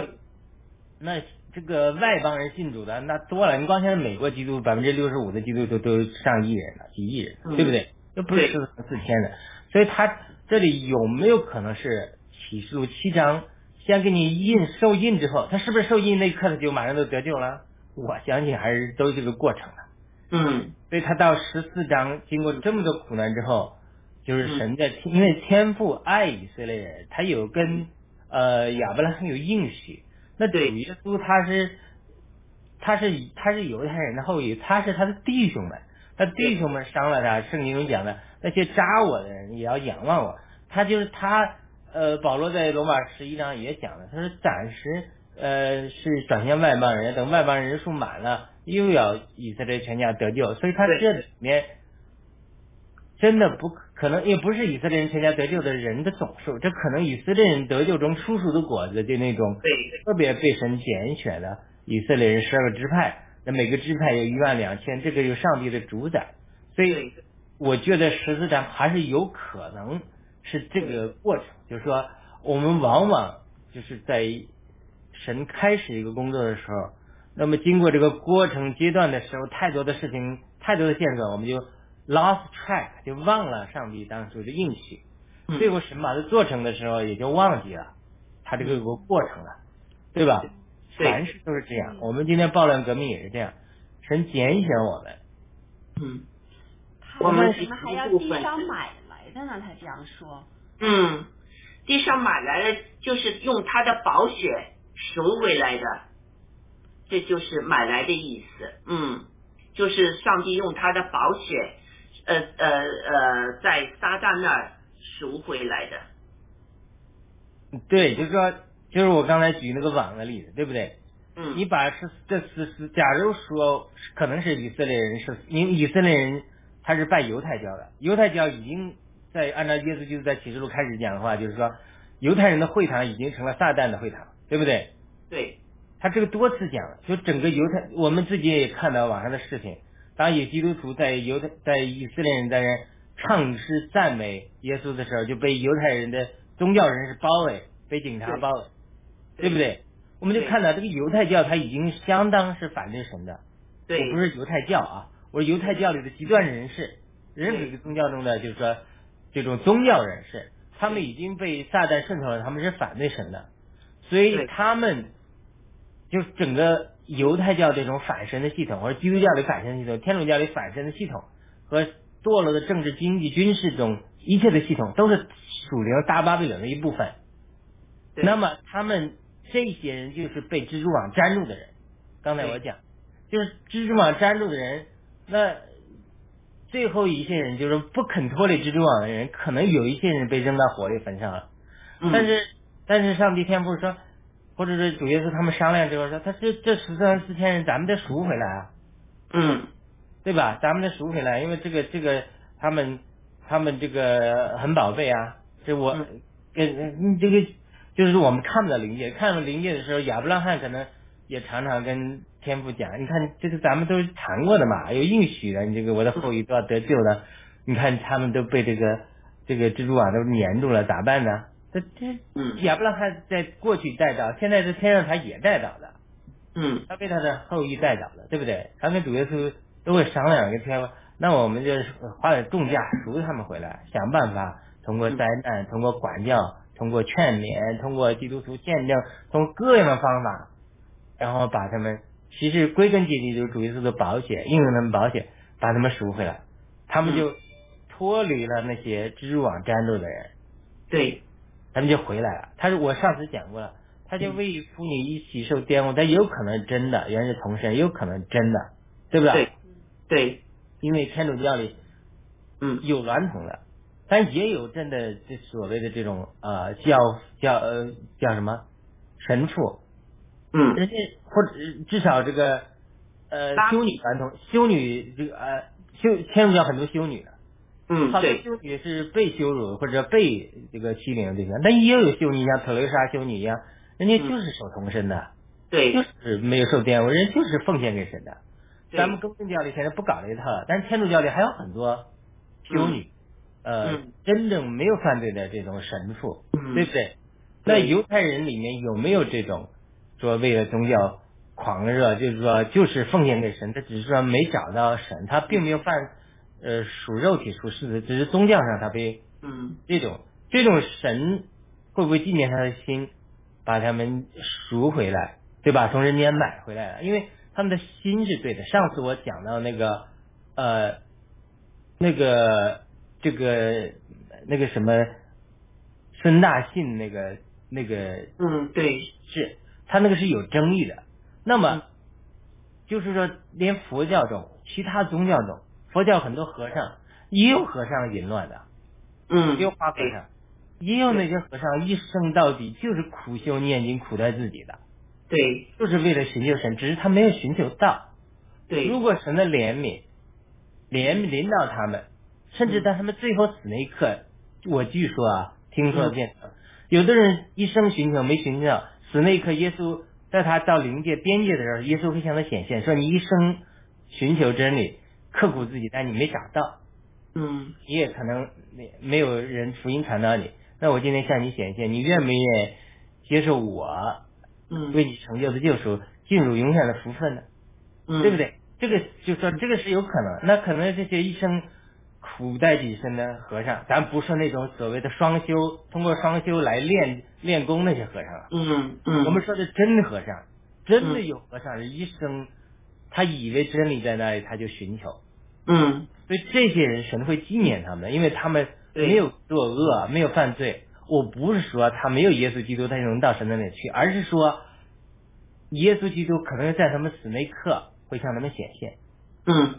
Speaker 2: 那这个外邦人信主的那多了，你光现在美国基督百分之六十五的基督徒都上亿人了，几亿人，
Speaker 1: 嗯
Speaker 2: 对不对？又不是
Speaker 1: 对
Speaker 2: 四四千的，所以他这里有没有可能是启示录七章先给你印受印之后，他是不是受印那一刻他就马上就得救了？我相信还是都是这个过程的。
Speaker 1: 嗯，
Speaker 2: 所以他到十四章经过这么多苦难之后，就是
Speaker 1: 嗯
Speaker 2: 神在、因为天父爱以色列人，他有跟呃亚伯拉罕有应许，那
Speaker 1: 对
Speaker 2: 耶稣他是他是他是犹太人的后裔，他是他的弟兄们，他弟兄们伤了他，圣经中讲的那些扎我的人也要仰望我，他就是他呃保罗在罗马十一章也讲了，他说暂时呃是转向外邦人，等外邦人数满了，又要以色列全家得救，所以他这里面真的不可可能，也不是以色列人全家得救的人的总数，这可能以色列人得救中出熟的果子，就那种
Speaker 1: 对，
Speaker 2: 特别被神拣选的以色列人十二个支派，那每个支派有一万两千，这个有上帝的主宰，所以，我觉得十字章还是有可能是这个过程，就是说我们往往就是在神开始一个工作的时候，那么经过这个过程阶段的时候，太多的事情，太多的线索，我们就 lost track，就忘了上帝当初的应许，
Speaker 1: 嗯
Speaker 2: 最后神把它做成的时候，也就忘记了它这个有个过程了，对吧？凡事都是这样，我们今天暴乱革命也是这样，神拣选我们。
Speaker 1: 嗯我们
Speaker 3: 为什么还要地上买来的呢？他这样说，
Speaker 1: 嗯，地上买来的就是用他的宝血赎回来的，这就是买来的意思。嗯，就是上帝用他的宝血，呃呃呃，在撒旦那儿赎回来的。
Speaker 2: 对，就是说，就是我刚才举那个网的例子，对不对？
Speaker 1: 嗯，
Speaker 2: 你把是这是是，假如说可能是以色列人是，因以色列人他是拜犹太教的，犹太教已经在按照耶稣基督在启示录开始讲的话，就是说犹太人的会堂已经成了撒旦的会堂，对不对？
Speaker 1: 对，
Speaker 2: 他这个多次讲了，就整个犹太，我们自己也看到网上的视频，当有基督徒在犹太在以色列人在那唱诗赞美耶稣的时候，就被犹太人的宗教人士包围，被警察包围，对不对？我们就看到这个犹太教他已经相当是反对神的，
Speaker 1: 对，
Speaker 2: 我不是犹太教啊，我是犹太教里的极端人士，任何一个宗教中的就是说这种宗教人士，他们已经被撒旦渗透了，他们是反对神的，所以他们就整个犹太教这种反神的系统，或者基督教的反神的系统，天主教的反神的系统和堕落的政治、经济、军事中一切的系统，都是属灵大巴比伦的一部分。那么他们这些人就是被蜘蛛网粘住的人。刚才我讲，就是蜘蛛网粘住的人，那最后一些人就是不肯脱离蜘蛛网的人，可能有一些人被扔到火里焚上了。
Speaker 1: 嗯
Speaker 2: 但是但是上帝天父说，或者是主耶稣他们商量之后说，他这这十三四千人咱们得赎回来啊，
Speaker 1: 嗯
Speaker 2: 对吧？咱们得赎回来，因为这个这个他们他们这个很宝贝啊，这我
Speaker 1: 嗯
Speaker 2: 跟嗯这个就是我们看不到灵界，看到灵界的时候，亚伯拉罕可能也常常跟天父讲，你看这个咱们都谈过的嘛，有应许的，你这个我的后裔都要得救的，你看他们都被这个这个蜘蛛网都粘住了，咋办呢？这这
Speaker 1: 嗯
Speaker 2: 亚伯拉罕在过去带到，现在在天上他也带到的，
Speaker 1: 嗯。
Speaker 2: 他被他的后裔带倒了，对不对？他跟主耶稣都会商量跟天父，那我们就是花点重价赎他们回来，想办法通过灾难，通过管教，通过劝勉，通过基督徒见证，通过各样的方法，然后把他们，其实归根结底就是主耶稣的保险，应用他们保险，把他们赎回来，他们就脱离了那些蜘蛛网粘住的人。
Speaker 1: 对
Speaker 2: 他们就回来了。他说我上次讲过了，他就为妇女一起受玷污，但也有可能真的原是同身，有可能真的，对不对？
Speaker 1: 对对
Speaker 2: 因为天主教里
Speaker 1: 嗯
Speaker 2: 有娈童的，但也有真的这所谓的这种呃教教呃叫什么神父，
Speaker 1: 嗯
Speaker 2: 人家或者至少这个呃修女传统，修女这个呃修天主教很多修女的。
Speaker 1: 嗯对。
Speaker 2: 修女是被羞辱或者被这个欺凌的对象，但也有修女像特蕾莎修女一样，人家就是守童身的，对。就
Speaker 1: 对
Speaker 2: 是没有受玷污，人家就是奉献给神的。咱们公正教里现在不搞这一套了，但是天主教里还有很多修女，呃，
Speaker 1: 嗯。
Speaker 2: 真正没有犯罪的这种神父，
Speaker 1: 嗯。
Speaker 2: 对不对？那犹太人里面有没有这种说为了宗教狂热，就是说就是奉献给神，他只是说没找到神，他并没有犯呃属肉体属世的，只是宗教上他被
Speaker 1: 嗯
Speaker 2: 这种这种神会不会纪念他的心，把他们赎回来，对吧？从人间买回来了，因为他们的心是对的。上次我讲到那个呃那个这个那个什么孙大信那个那个
Speaker 1: 嗯对
Speaker 2: 是他那个是有争议的。那
Speaker 1: 嗯
Speaker 2: 么就是说，连佛教中、其他宗教中，佛教很多和尚也有和尚淫乱的，
Speaker 1: 嗯
Speaker 2: 也有花和尚，也有那些和尚一生到底就是苦修念经苦待自己的，
Speaker 1: 对。
Speaker 2: 就是为了寻求神，只是他没有寻求到。
Speaker 1: 对。
Speaker 2: 如果神的怜悯怜悯临到他们，甚至在他们最后死那一刻，我据说啊，听说见证，有的人一生寻求没寻求到，死那一刻，耶稣在他到灵界边界的时候，耶稣会向他显现，说你一生寻求真理，刻苦自己，但你没找到，
Speaker 1: 嗯
Speaker 2: 你也可能没没有人福音传到你。那我今天向你显现，你愿不愿意接受我
Speaker 1: 嗯
Speaker 2: 为你成就的救赎，进入永远的福分呢？
Speaker 1: 嗯
Speaker 2: 对不对？这个就说这个是有可能，那可能这些一生苦待己身的和尚，咱不是那种所谓的双修，通过双修来练练功那些和尚了，
Speaker 1: 嗯嗯
Speaker 2: 我们说的真和尚，真的
Speaker 1: 嗯
Speaker 2: 有和尚是一生，他以为真理在那里，他就寻求，
Speaker 1: 嗯。
Speaker 2: 所以这些人神会纪念他们，因为他们没有作恶，没有犯罪。我不是说他没有耶稣基督，他就能到神那里去，而是说耶稣基督可能在他们死那一刻会向他们显现。
Speaker 1: 嗯。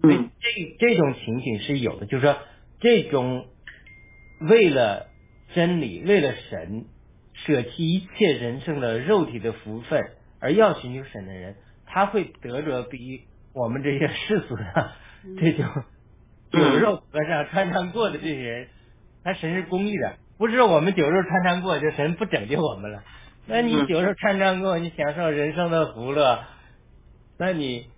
Speaker 2: 所以
Speaker 1: 嗯
Speaker 2: 这这种情形是有的，就是说这种为了真理、为了神舍弃一切人生的肉体的福分而要寻求神的人，他会得着比我们这些世俗的这种酒肉和尚穿肠过的这些人，他神是公义的，不是我们酒肉穿肠过就神不拯救我们了。那你
Speaker 1: 嗯。
Speaker 2: 酒肉穿肠过，你享受人生的福乐，那你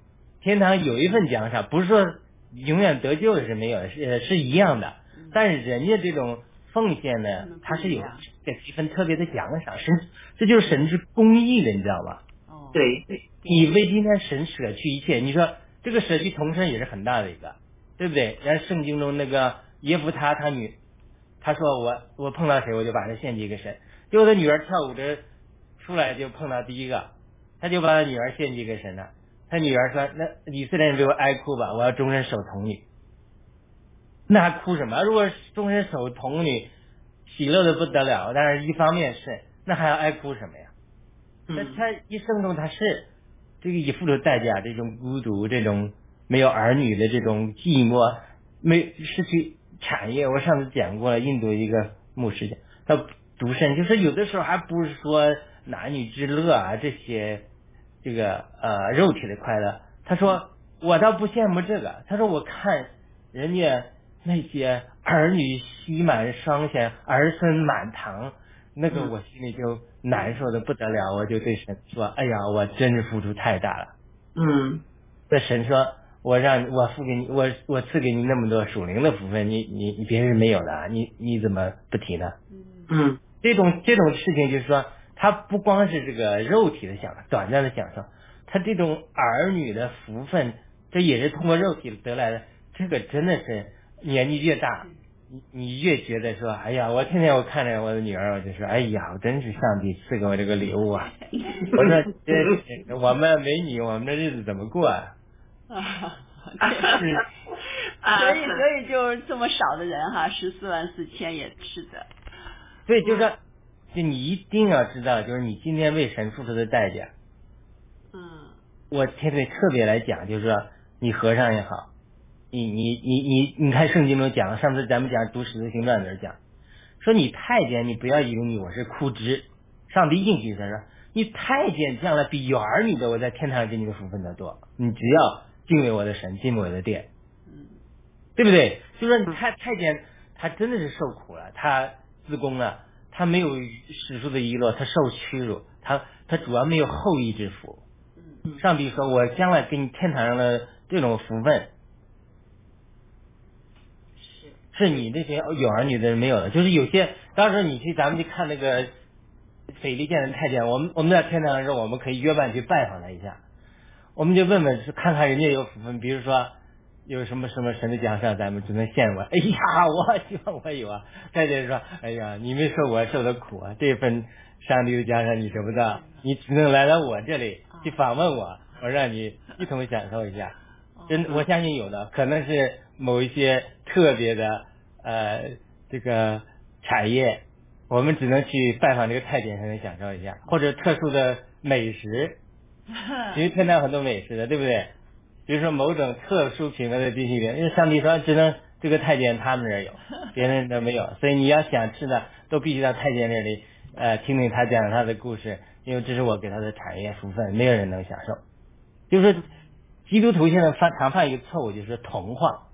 Speaker 2: 天堂有一份奖赏，不是说永远得救是没有，是是一样的。但是人家这种奉献呢，他是有这一份特别的奖赏，神这就是神是公益的，你知道吧？
Speaker 3: 哦，
Speaker 1: 对
Speaker 2: 你为今天神舍去一切，你说这个舍去童身也是很大的一个，对不对？然后圣经中那个耶夫他他女，他说我我碰到谁我就把他献祭给神，结果他女儿跳舞着出来就碰到第一个，他就把他女儿献祭给神了。他女儿说：“那以色列人给我哀哭吧，我要终身守童女。”那还哭什么？如果终身守童女，喜乐的不得了。但是一方面是，那还要哀哭什么呀？那他一生中他是这个以付出代价，这种孤独，这种没有儿女的这种寂寞，没失去产业。我上次讲过了，印度一个牧师讲，他独身，就是有的时候还不是说男女之乐啊这些。这个呃肉体的快乐，他说我倒不羡慕这个。他说我看人家那些儿女喜满双全，儿孙满堂，那个我心里就难受的不得了。我就对神说：“哎呀，我真是付出太大了。”
Speaker 1: 嗯。
Speaker 2: 那神说：“我让我付给你，我我赐给你那么多属灵的福分，你你你别人没有的，你你怎么不提呢？”
Speaker 1: 嗯。
Speaker 2: 这种这种事情就是说。他不光是这个肉体的享受，短暂的享受，他这种儿女的福分，这也是通过肉体得来的。这个真的是年纪越大，你你越觉得说，哎呀，我天天我看着我的女儿，我就说，哎呀，我真是上帝赐给我这个礼物啊！我说，这我们没你，我们的日子怎么过啊？
Speaker 3: 啊 所以所以就这么少的人哈，十四万四千也是的。
Speaker 2: 对，就是。就你一定要知道，就是你今天为神付出的代价。
Speaker 3: 嗯。
Speaker 2: 我天天特别来讲，就是说，你和尚也好，你你你你你看圣经中讲，上次咱们讲读使徒行传的时候讲，说你太监，你不要以为你我是枯枝，上帝应许他说，你太监将来比有儿女的，我在天堂给你的福分的多。你只要敬畏我的神，敬畏我的殿，
Speaker 3: 嗯，
Speaker 2: 对不对？就说你太太监，他真的是受苦了，他自宫了。他没有史书的遗落，他受屈辱，他他主要没有后裔之福。上帝说：“我将来给你天堂上的这种福分，
Speaker 1: 是
Speaker 2: 是你这些有儿女的人没有的。就是有些当时你去咱们去看那个斐利见的太监，我们我们在天堂的时候，我们可以约伴去拜访他一下，我们就问问是看看人家有福分，比如说。”有什么什么神的奖赏，咱们只能羡慕。哎呀，我希望我有啊！太监说，哎呀，你没受我受的苦啊，这份上帝的奖赏你得不到，你只能来到我这里去访问我，我让你一同享受一下。真，我相信有的，可能是某一些特别的呃这个产业，我们只能去拜访这个太监才能享受一下，或者特殊的美食，因为天堂很多美食的，对不对？比如说某种特殊品类的冰淇淋，因为上帝说只能这个太监他们这儿有，别人都没有，所以你要想吃的都必须到太监这里，呃，听听他讲他的故事，因为这是我给他的产业福分，没有人能享受。就是基督徒现在犯常犯一个错误，就是同化，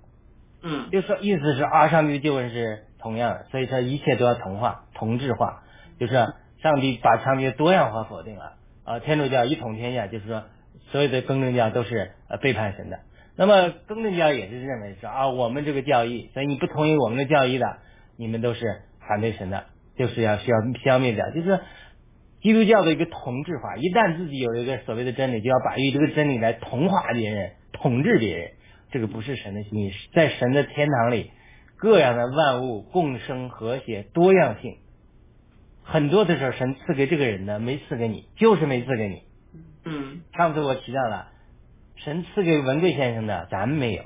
Speaker 1: 嗯，
Speaker 2: 就说意思是啊，上帝的救恩是同样的，所以说一切都要同化、同质化，就是上帝把上帝的多样化否定了啊，天主教一统天下，就是说。所有的更正教都是呃背叛神的，那么更正教也是认为说啊，我们这个教义，所以你不同意我们的教义的，你们都是反对神的，就是要需要消灭掉。就是基督教的一个同质化，一旦自己有一个所谓的真理，就要把以这个真理来同化别人、统治别人，这个不是神的心意。在神的天堂里，各样的万物共生和谐、多样性，很多的时候神赐给这个人的，没赐给你，就是没赐给你。
Speaker 1: 嗯，
Speaker 2: 上次我提到了，神赐给文贵先生的，咱们没有，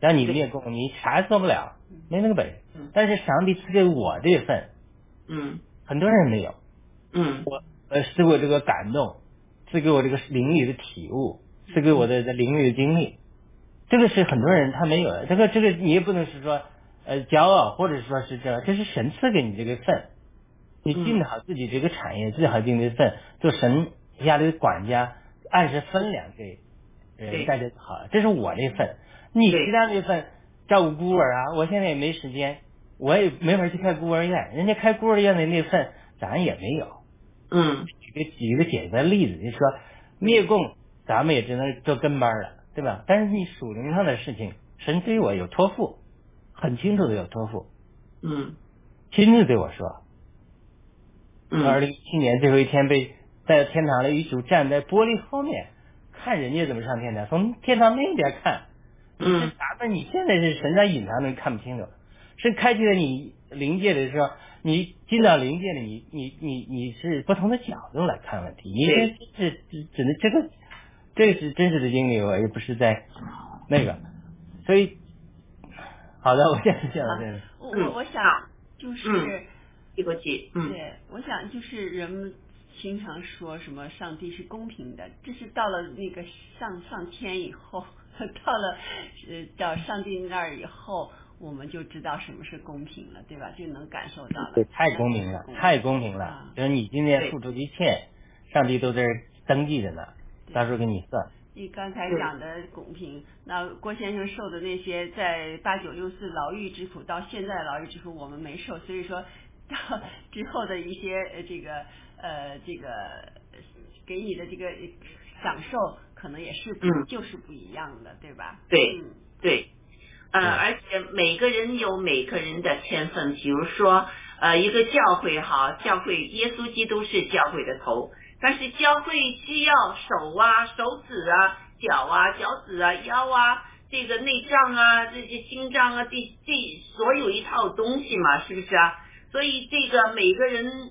Speaker 2: 让你灭共，你啥也做不了，没那个本事。但是上帝赐给我这份，
Speaker 1: 嗯，
Speaker 2: 很多人没有，
Speaker 1: 嗯，
Speaker 2: 我呃赐给我这个感动，赐给我这个灵里的体悟，赐给我的灵里的经历，这个是很多人他没有的。这个这个你也不能是说呃骄傲，或者说是这，这是神赐给你这个份，你尽好自己这个产业，尽好尽这份，做神。家里的管家按时分粮给人，大家好，这是我那份。你其他那份照顾孤儿啊，我现在也没时间，我也没法去开孤儿院。人家开孤儿院的那份，咱也没有。
Speaker 1: 嗯，
Speaker 2: 举个举个简单例子，就说灭共，咱们也只能做跟班了，对吧？但是你属灵上的事情，神对我有托付，很清楚的有托付。
Speaker 1: 嗯，
Speaker 2: 亲自对我说。
Speaker 1: 嗯。
Speaker 2: 二零一七年最后一天被。带到天堂里，一主站在玻璃后面，看人家怎么上天堂，从天堂那边看，
Speaker 1: 嗯
Speaker 2: 是啥呢？你现在是神在隐藏的，看不清楚。是开启了你灵界的时候，你进到灵界里，你你你你是不同的角度来看问题。你这是只只能这个这是真实的经历，我也不是在那个，所以好的，我现在讲到这个。
Speaker 3: 我
Speaker 1: 嗯
Speaker 3: 我我想就是。
Speaker 1: 嗯一国际，嗯
Speaker 3: 对，我想就是人们经常说什么上帝是公平的，这是到了那个上上天以后，到了呃到上帝那儿以后，我们就知道什么是公平了，对吧？就能感受到了。
Speaker 2: 对，太公平了，太公平了
Speaker 3: 啊。
Speaker 2: 就是你今天付出的一切，上帝都在这儿登记着呢，到时候给你算。
Speaker 3: 你刚才讲的公平，那郭先生受的那些在八九六四牢狱之苦，到现在牢狱之苦我们没受，所以说到之后的一些呃这个呃这个呃给你的这个享受，可能也是不、
Speaker 1: 嗯
Speaker 3: 就是不一样的，对吧？
Speaker 1: 对
Speaker 3: 嗯。
Speaker 1: 对，呃，而且每个人有每个人的天分，比如说，呃，一个教会哈，教会耶稣基督是教会的头，但是教会需要手啊、手指啊、脚啊、脚趾啊、腰啊，这个内脏啊、这些心脏啊，这这所有一套东西嘛，是不是啊？所以这个每个人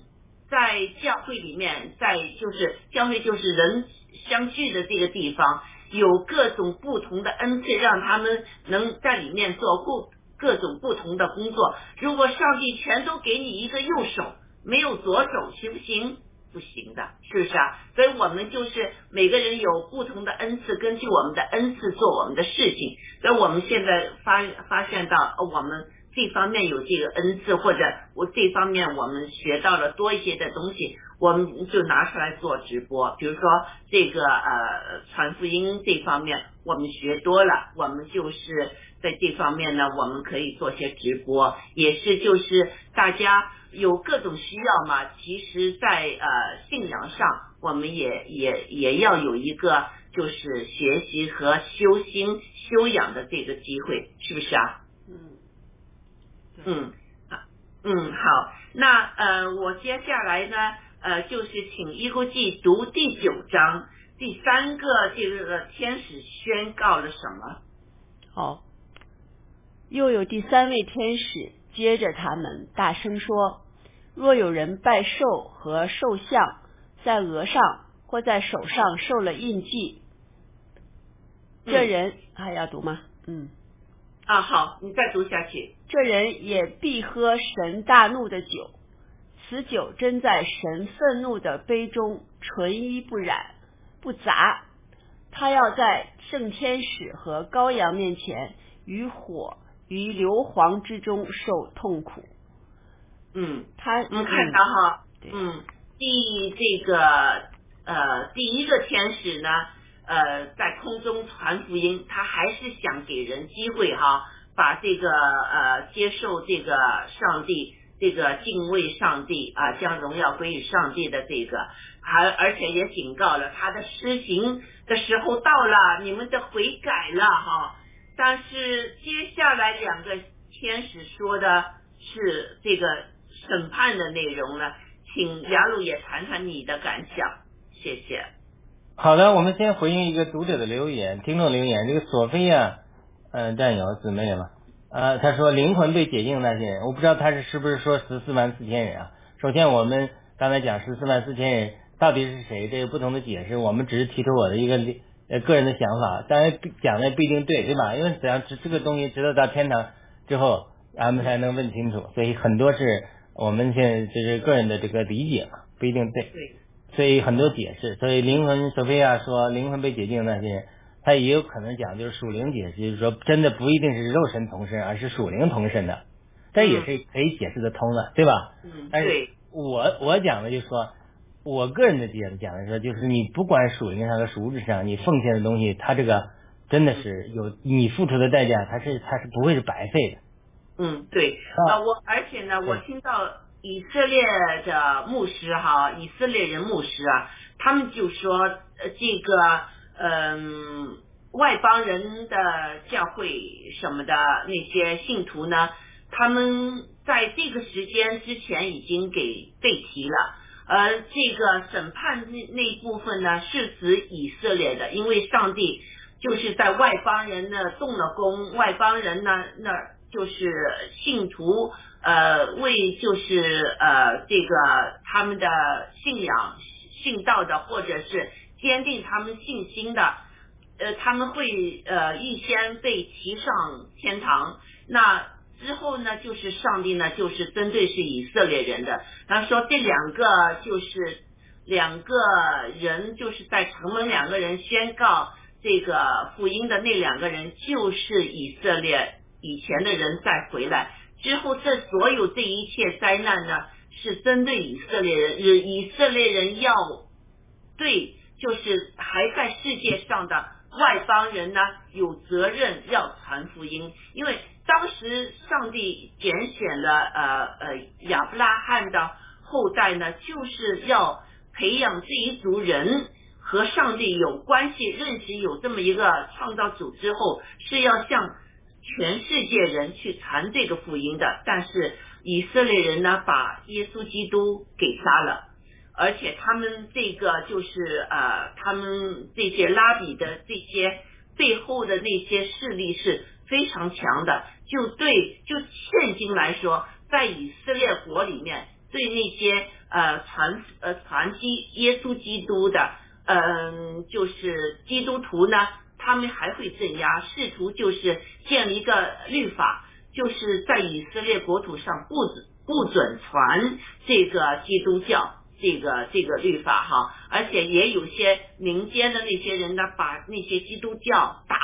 Speaker 1: 在教会里面，在就是教会就是人相聚的这个地方，有各种不同的恩赐，让他们能在里面做各各种不同的工作。如果上帝全都给你一个右手，没有左手，行不行？不行的，是不是啊？所以我们就是每个人有不同的恩赐，根据我们的恩赐做我们的事情。所以我们现在发发现到，我们这方面有这个恩赐，或者我这方面我们学到了多一些的东西，我们就拿出来做直播。比如说这个呃传福音这方面，我们学多了，我们就是在这方面呢，我们可以做些直播，也是就是大家有各种需要嘛。其实在，呃信仰上，我们也也也要有一个就是学习和修心修养的这个机会，是不是啊？
Speaker 3: 嗯，
Speaker 1: 嗯，啊，嗯，好，那呃，我接下来呢，呃，就是请一国记读第九章第三个这个天使宣告了什么？
Speaker 3: 好。又有第三位天使接着他们大声说：“若有人拜兽和兽像，在额上或在手上受了印记，这
Speaker 1: 嗯
Speaker 3: 人还要读吗？嗯，
Speaker 1: 啊，好，你再读下去。
Speaker 3: 这人也必喝神大怒的酒，此酒真在神愤怒的杯中，纯一不染，不杂。他要在圣天使和羔羊面前，于火于硫磺之中受痛苦。
Speaker 1: 嗯，
Speaker 3: 他
Speaker 1: 我们看到哈，嗯，第这个呃第一个天使呢，呃，在空中传福音，他还是想给人机会哈，把这个呃接受这个上帝，这个敬畏上帝啊，将荣耀归于上帝的这个，而而且也警告了他的施行的时候到了，你们的悔改了哈。但是接下来两个天使说的是这个审判的内容呢，请雅鲁也谈谈你的感想，谢谢。
Speaker 2: 好的，我们先回应一个读者的留言，听众留言，这个索菲亚，呃，战友姊妹嘛，呃，他说灵魂被解禁那些人，我不知道他是是不是说十四万四千人啊？首先，我们刚才讲十四万四千人到底是谁，这个不同的解释，我们只是提出我的一个呃个人的想法，当然讲的不一定对，对吧？因为只要这这个东西直到到天堂之后，俺们才能问清楚，所以很多是我们现在就是个人的这个理解嘛，不一定对。
Speaker 1: 对，
Speaker 2: 所以很多解释，所以灵魂索菲亚说灵魂被解禁的那些人，他也有可能讲就是属灵解释，就是说真的不一定是肉身同身，而是属灵同身的，这也是可以解释得通的，对吧？
Speaker 1: 嗯，
Speaker 2: 但是，我我讲的就是说，我个人的解释讲的说，就是你不管属灵上和属质上，你奉献的东西，它这个真的是有你付出的代价，它是它是不会是白费的。
Speaker 1: 嗯，对，
Speaker 2: 啊。
Speaker 1: 啊，我而且呢，我听到以色列的牧师哈，以色列人牧师啊，他们就说，呃，这个，嗯、外邦人的教会什么的那些信徒呢，他们在这个时间之前已经给被提了，而这个审判那那一部分呢，是指以色列的，因为上帝就是在外邦人那动了工，外邦人呢那就是信徒呃为就是呃这个他们的信仰信道的，或者是坚定他们信心的，呃他们会呃预先被提上天堂，那。之后呢，就是上帝呢，就是针对是以色列人的。他说这两个就是两个人，就是在城门两个人宣告这个福音的那两个人，就是以色列以前的人再回来之后，这所有这一切灾难呢，是针对以色列人，以色列人要对，就是还在世界上的外邦人呢，有责任要传福音，因为。当时上帝拣选了呃呃亚伯拉罕的后代呢，就是要培养这一族人和上帝有关系，认识有这么一个创造主之后，是要向全世界人去传这个福音的。但是以色列人呢，把耶稣基督给杀了，而且他们这个就是呃，他们这些拉比的这些背后的那些势力是非常强的。就对，就现今来说，在以色列国里面，对那些呃传呃传基耶稣基督的，嗯，就是基督徒呢，他们还会镇压，试图就是建立一个律法，就是在以色列国土上不准不准传这个基督教这个这个律法哈，而且也有些民间的那些人呢，把那些基督教打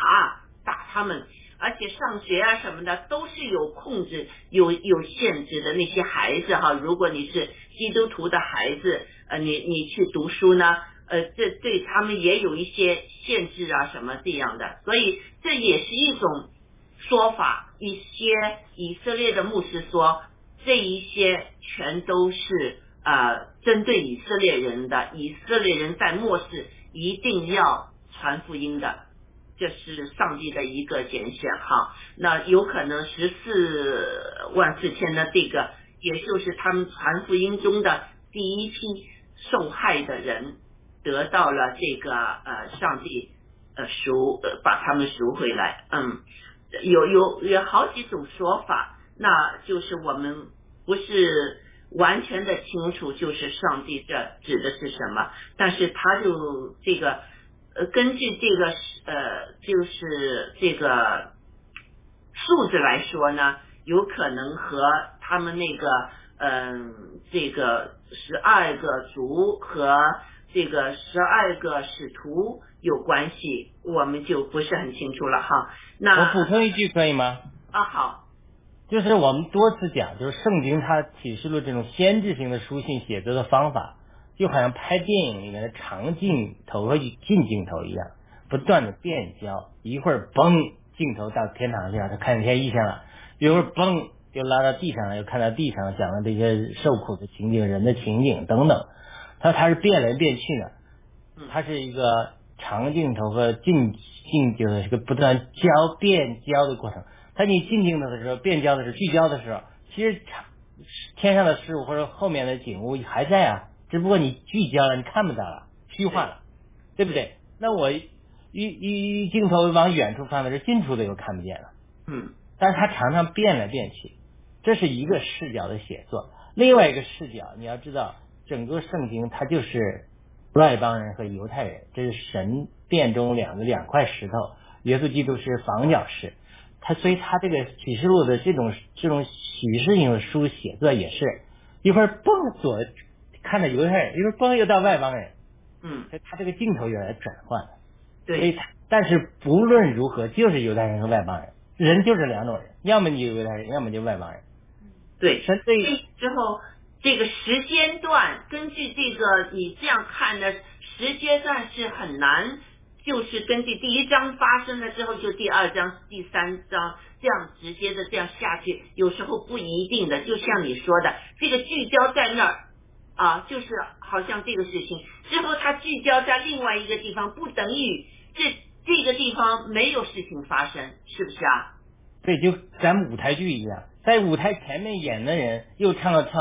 Speaker 1: 打他们。而且上学啊什么的都是有控制、有有限制的。那些孩子哈，如果你是基督徒的孩子，呃，你你去读书呢，呃，这对他们也有一些限制啊什么这样的。所以这也是一种说法。一些以色列的牧师说，这一些全都是呃针对以色列人的。以色列人在末世一定要传福音的。这是上帝的一个拣选哈，那有可能十四万四千的这个，也就是他们传福音中的第一批受害的人，得到了这个呃上帝呃赎呃把他们赎回来，嗯，有有有好几种说法，那就是我们不是完全的清楚，就是上帝这指的是什么，但是他就这个。呃，根据这个呃，就是这个数字来说呢，有可能和他们那个嗯，这个十二个族和这个十二个使徒有关系，我们就不是很清楚了哈。那
Speaker 2: 我补充一句可以吗？
Speaker 1: 啊，好，
Speaker 2: 就是我们多次讲，就是圣经它启示了这种先知性的书信写作的方法。就好像拍电影里面的长镜头和近镜头一样，不断的变焦，一会儿嘣，镜头到天堂去了，他看见异象了；一会儿嘣，又拉到地上了，又看到地上讲了这些受苦的情景、人的情景等等。他他是变来变去的，它是一个长镜头和近近镜的这个不断焦变焦的过程。当你近镜头的时候，变焦的时候，聚焦的时候，其实长天上的事物或者后面的景物还在啊。只不过你聚焦了，你看不到了，虚化了，对不对？那我一一镜头往远处放的时候，近处的又看不见了。
Speaker 1: 嗯，
Speaker 2: 但是它常常变来变去，这是一个视角的写作。另外一个视角，你要知道，整个圣经它就是外邦人和犹太人，这是神殿中两个两块石头。耶稣基督是房角石，他所以他这个启示录的这种这种启示性的书写作也是一会儿蹦左。看着犹太人，一会儿蹦又到外邦人，
Speaker 1: 嗯，所以
Speaker 2: 他这个镜头有点转换，
Speaker 1: 对，
Speaker 2: 所以他但是不论如何，就是犹太人和外邦人，人就是两种人，要么你犹太人，要么就外邦人，
Speaker 1: 对，
Speaker 2: 所
Speaker 1: 以之后这个时间段，根据这个你这样看的时间段是很难，就是根据第一章发生了之后，就第二章、第三章这样直接的这样下去，有时候不一定的，就像你说的，这个聚焦在那儿。啊，就是好像这个事情之后，它聚焦在另外一个地方，不等于这这个地方没有事情发生，是不是啊？
Speaker 2: 对，就咱们舞台剧一样，在舞台前面演的人又唱了唱，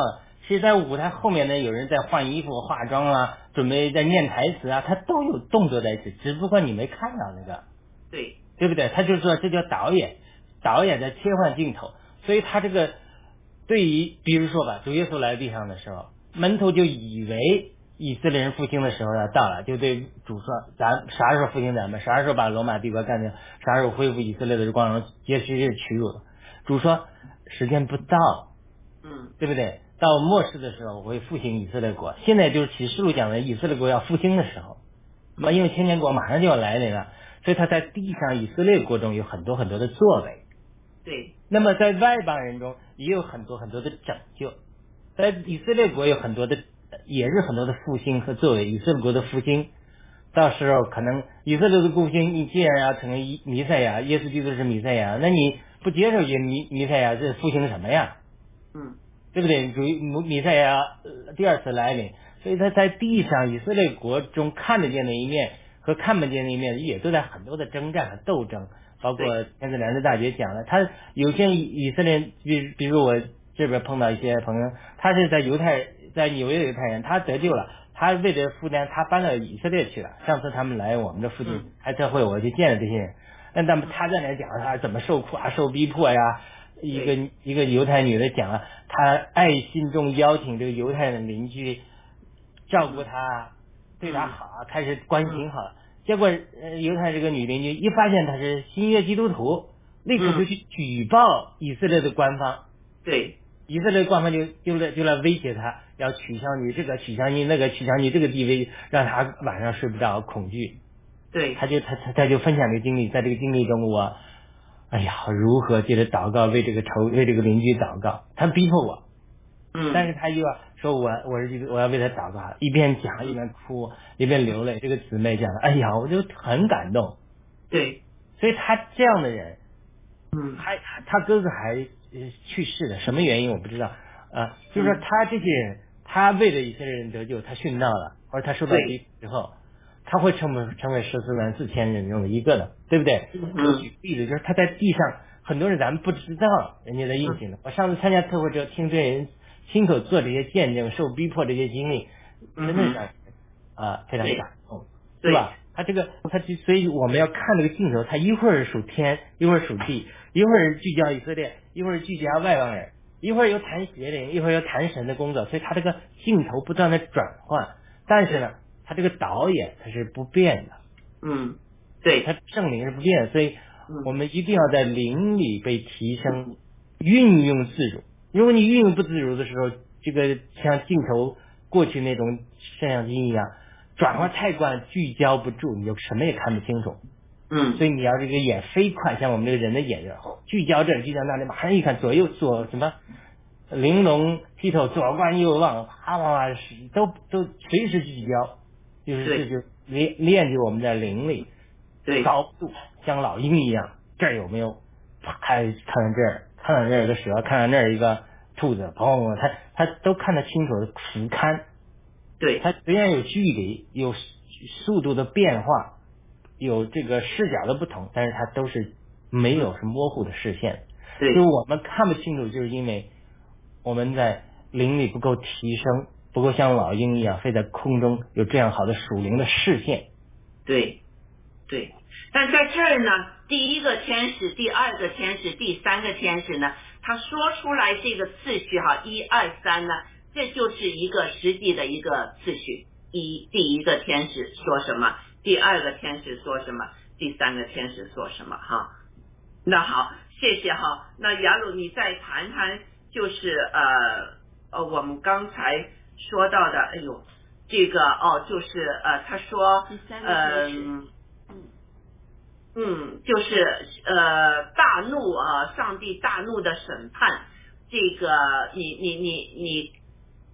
Speaker 2: 其实，在舞台后面呢，有人在换衣服、化妆啊，准备在念台词啊，他都有动作在一起，只不过你没看到那个，
Speaker 1: 对
Speaker 2: 对不对？他就说这叫导演，导演在切换镜头，所以他这个对于，比如说吧，主耶稣来地上的时候，门徒就以为以色列人复兴的时候要到了，就对主说：“咱啥时候复兴咱们？啥时候把罗马帝国干掉？啥时候恢复以色列的光荣？接续日屈辱？”主说：“时间不到，
Speaker 1: 嗯
Speaker 2: 对不对？到末世的时候，我会复兴以色列国。现在就是启示录讲的以色列国要复兴的时候，那么因为千年国马上就要来临了，所以他在地上以色列国中有很多很多的作为。
Speaker 1: 对
Speaker 2: 那么在外邦人中也有很多很多的拯救，在以色列国有很多的，也是很多的复兴和作为。以色列国的复兴，到时候可能以色列的复兴，你既然要成为弥弥赛亚，耶稣基督是弥赛亚，那你不接受耶弥弥赛亚，这复兴什么呀？
Speaker 1: 嗯
Speaker 2: 对不对？属于弥弥赛亚呃第二次来临，所以他在地上以色列国中看得见的一面和看不见的一面，也都在很多的征战和斗争。包括天子良知大姐讲了，他有些以以色列，比比如我这边碰到一些朋友，他是在犹太，在纽约的犹太人，他得救了，他为了负担，他搬到以色列去了。上次他们来我们这附近
Speaker 1: 嗯
Speaker 2: 开特会，我就见了这些人。那他们他在那讲他怎么受苦啊，受逼迫呀。一个一个犹太女的讲了，她爱心中邀请这个犹太的邻居照顾她，对她好，开始关系挺好。结果呃，犹太这个女邻居一发现她是新约基督徒，立刻就去举报以色列的官方，
Speaker 1: 对。
Speaker 2: 以色列官方就就来就来威胁她，要取消你这个，取消你那个，取消你这个地位，让她晚上睡不着，恐惧。
Speaker 1: 对。
Speaker 2: 他就他他他就分享这个经历，在这个经历中我，哎呀，如何接着祷告，为这个仇为这个邻居祷告，他逼迫我，
Speaker 1: 嗯。
Speaker 2: 但是他又要说我我是这个我要为他祷告，一边讲一边哭，一边流泪。这个姊妹讲，哎呀，我就很感动。
Speaker 1: 对。
Speaker 2: 所以他这样的人，
Speaker 1: 嗯。
Speaker 2: 还他哥哥还呃去世了，什么原因我不知道。啊、就是说他这些人，他为了以色列人得救，他殉道了，或者他受到
Speaker 1: 对。
Speaker 2: 逼之后，他会成为成为十四万四千人中的一个的，对不对？举例子就是他在地上，很多人咱们不知道人家的运行的。我上次参加特会之后，听这些人亲口做这些见证，受逼迫这些经历，真的啊、非常感动，
Speaker 1: 对
Speaker 2: 吧？他这个，他就所以我们要看这个镜头，他一会儿数天，一会儿数地，一会儿聚焦以色列，一会儿聚焦外邦人，一会儿又谈邪灵，一会儿又谈神的工作，所以他这个镜头不断的转换，但是呢，他这个导演他是不变的，
Speaker 1: 嗯对
Speaker 2: 他圣灵是不变的，所以
Speaker 1: 嗯
Speaker 2: 我们一定要在灵里被提升，运用自如。如果你运用不自如的时候，这个像镜头过去那种摄像机一样，转换太快，聚焦不住，你就什么也看不清楚。
Speaker 1: 嗯
Speaker 2: 所以你要这个眼飞快，像我们这个人的眼，聚焦这，聚焦那里，马上一看左右左什么玲珑剔透，左观右望，啪啪啪，都都随时聚焦，就是这就练练就我们的灵力
Speaker 1: 对
Speaker 2: 高度，像老鹰一样，这儿有没有？啪，看看看这儿，看看这儿有个蛇，看看那儿一个兔子，砰，他他都看得清楚的俯瞰。
Speaker 1: 对
Speaker 2: 它虽然有距离，有速度的变化，有这个视角的不同，但是它都是没有是模糊的视线。
Speaker 1: 对
Speaker 2: 就是我们看不清楚，就是因为我们在灵里不够提升，不够像老鹰一样飞在空中，有这样好的属灵的视线。
Speaker 1: 对对，但在这儿呢，第一个天使、第二个天使、第三个天使呢，他说出来这个次序哈，一二三呢，这就是一个实际的一个次序。一第一个天使说什么，第二个天使说什么，第三个天使说什么哈。那好，谢谢哈。那雅鲁，你再谈谈，就是呃呃，我们刚才说到的，哎呦，这个哦，就是呃，他说
Speaker 3: 第三个
Speaker 1: 呃
Speaker 3: 天使
Speaker 1: 嗯，就是呃大怒啊，上帝大怒的审判，这个你你你你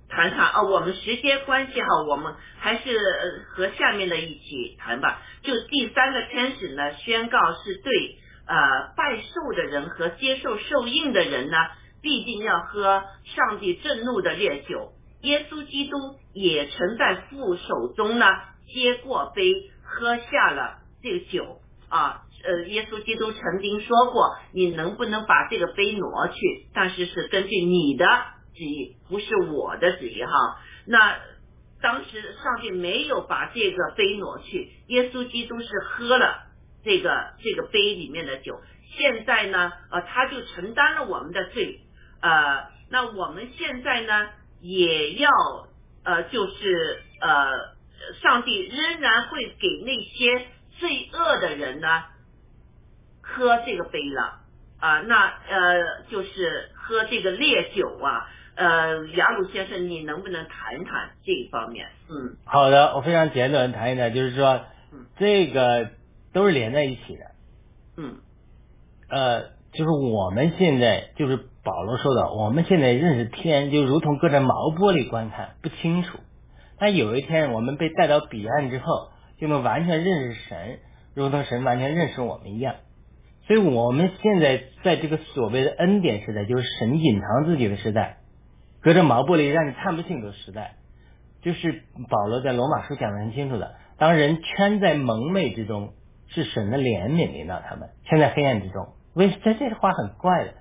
Speaker 1: 谈谈啊，我们时间关系哈，我们还是呃和下面的一起谈吧。就第三个天使呢，宣告是对呃拜受的人和接受受印的人呢，必定要喝上帝震怒的烈酒。耶稣基督也曾在父手中呢接过杯，喝下了这个酒。啊，呃，耶稣基督曾经说过，你能不能把这个杯挪去？但是是根据你的旨意，不是我的旨意哈。那当时上帝没有把这个杯挪去，耶稣基督是喝了这个这个杯里面的酒。现在呢，呃，他就承担了我们的罪，呃，那我们现在呢，也要呃，就是呃，上帝仍然会给那些罪恶的人呢喝这个杯了啊，那呃，就是喝这个烈酒啊，呃，雅鲁先生，你能不能谈谈这一方面？嗯，
Speaker 2: 好的，我非常简短谈一谈，就是说，这个都是连在一起的，
Speaker 1: 嗯。
Speaker 2: 呃，就是我们现在就是保罗说的，我们现在认识天就如同隔着毛玻璃观看不清楚，但有一天我们被带到彼岸之后，就能完全认识神，如同神完全认识我们一样。所以我们现在在这个所谓的恩典时代，就是神隐藏自己的时代，隔着毛玻璃让你看不清的时代，就是保罗在罗马书讲的很清楚的，当人圈在蒙昧之中，是神的怜悯引导他们，圈在黑暗之中。为这这话很怪的，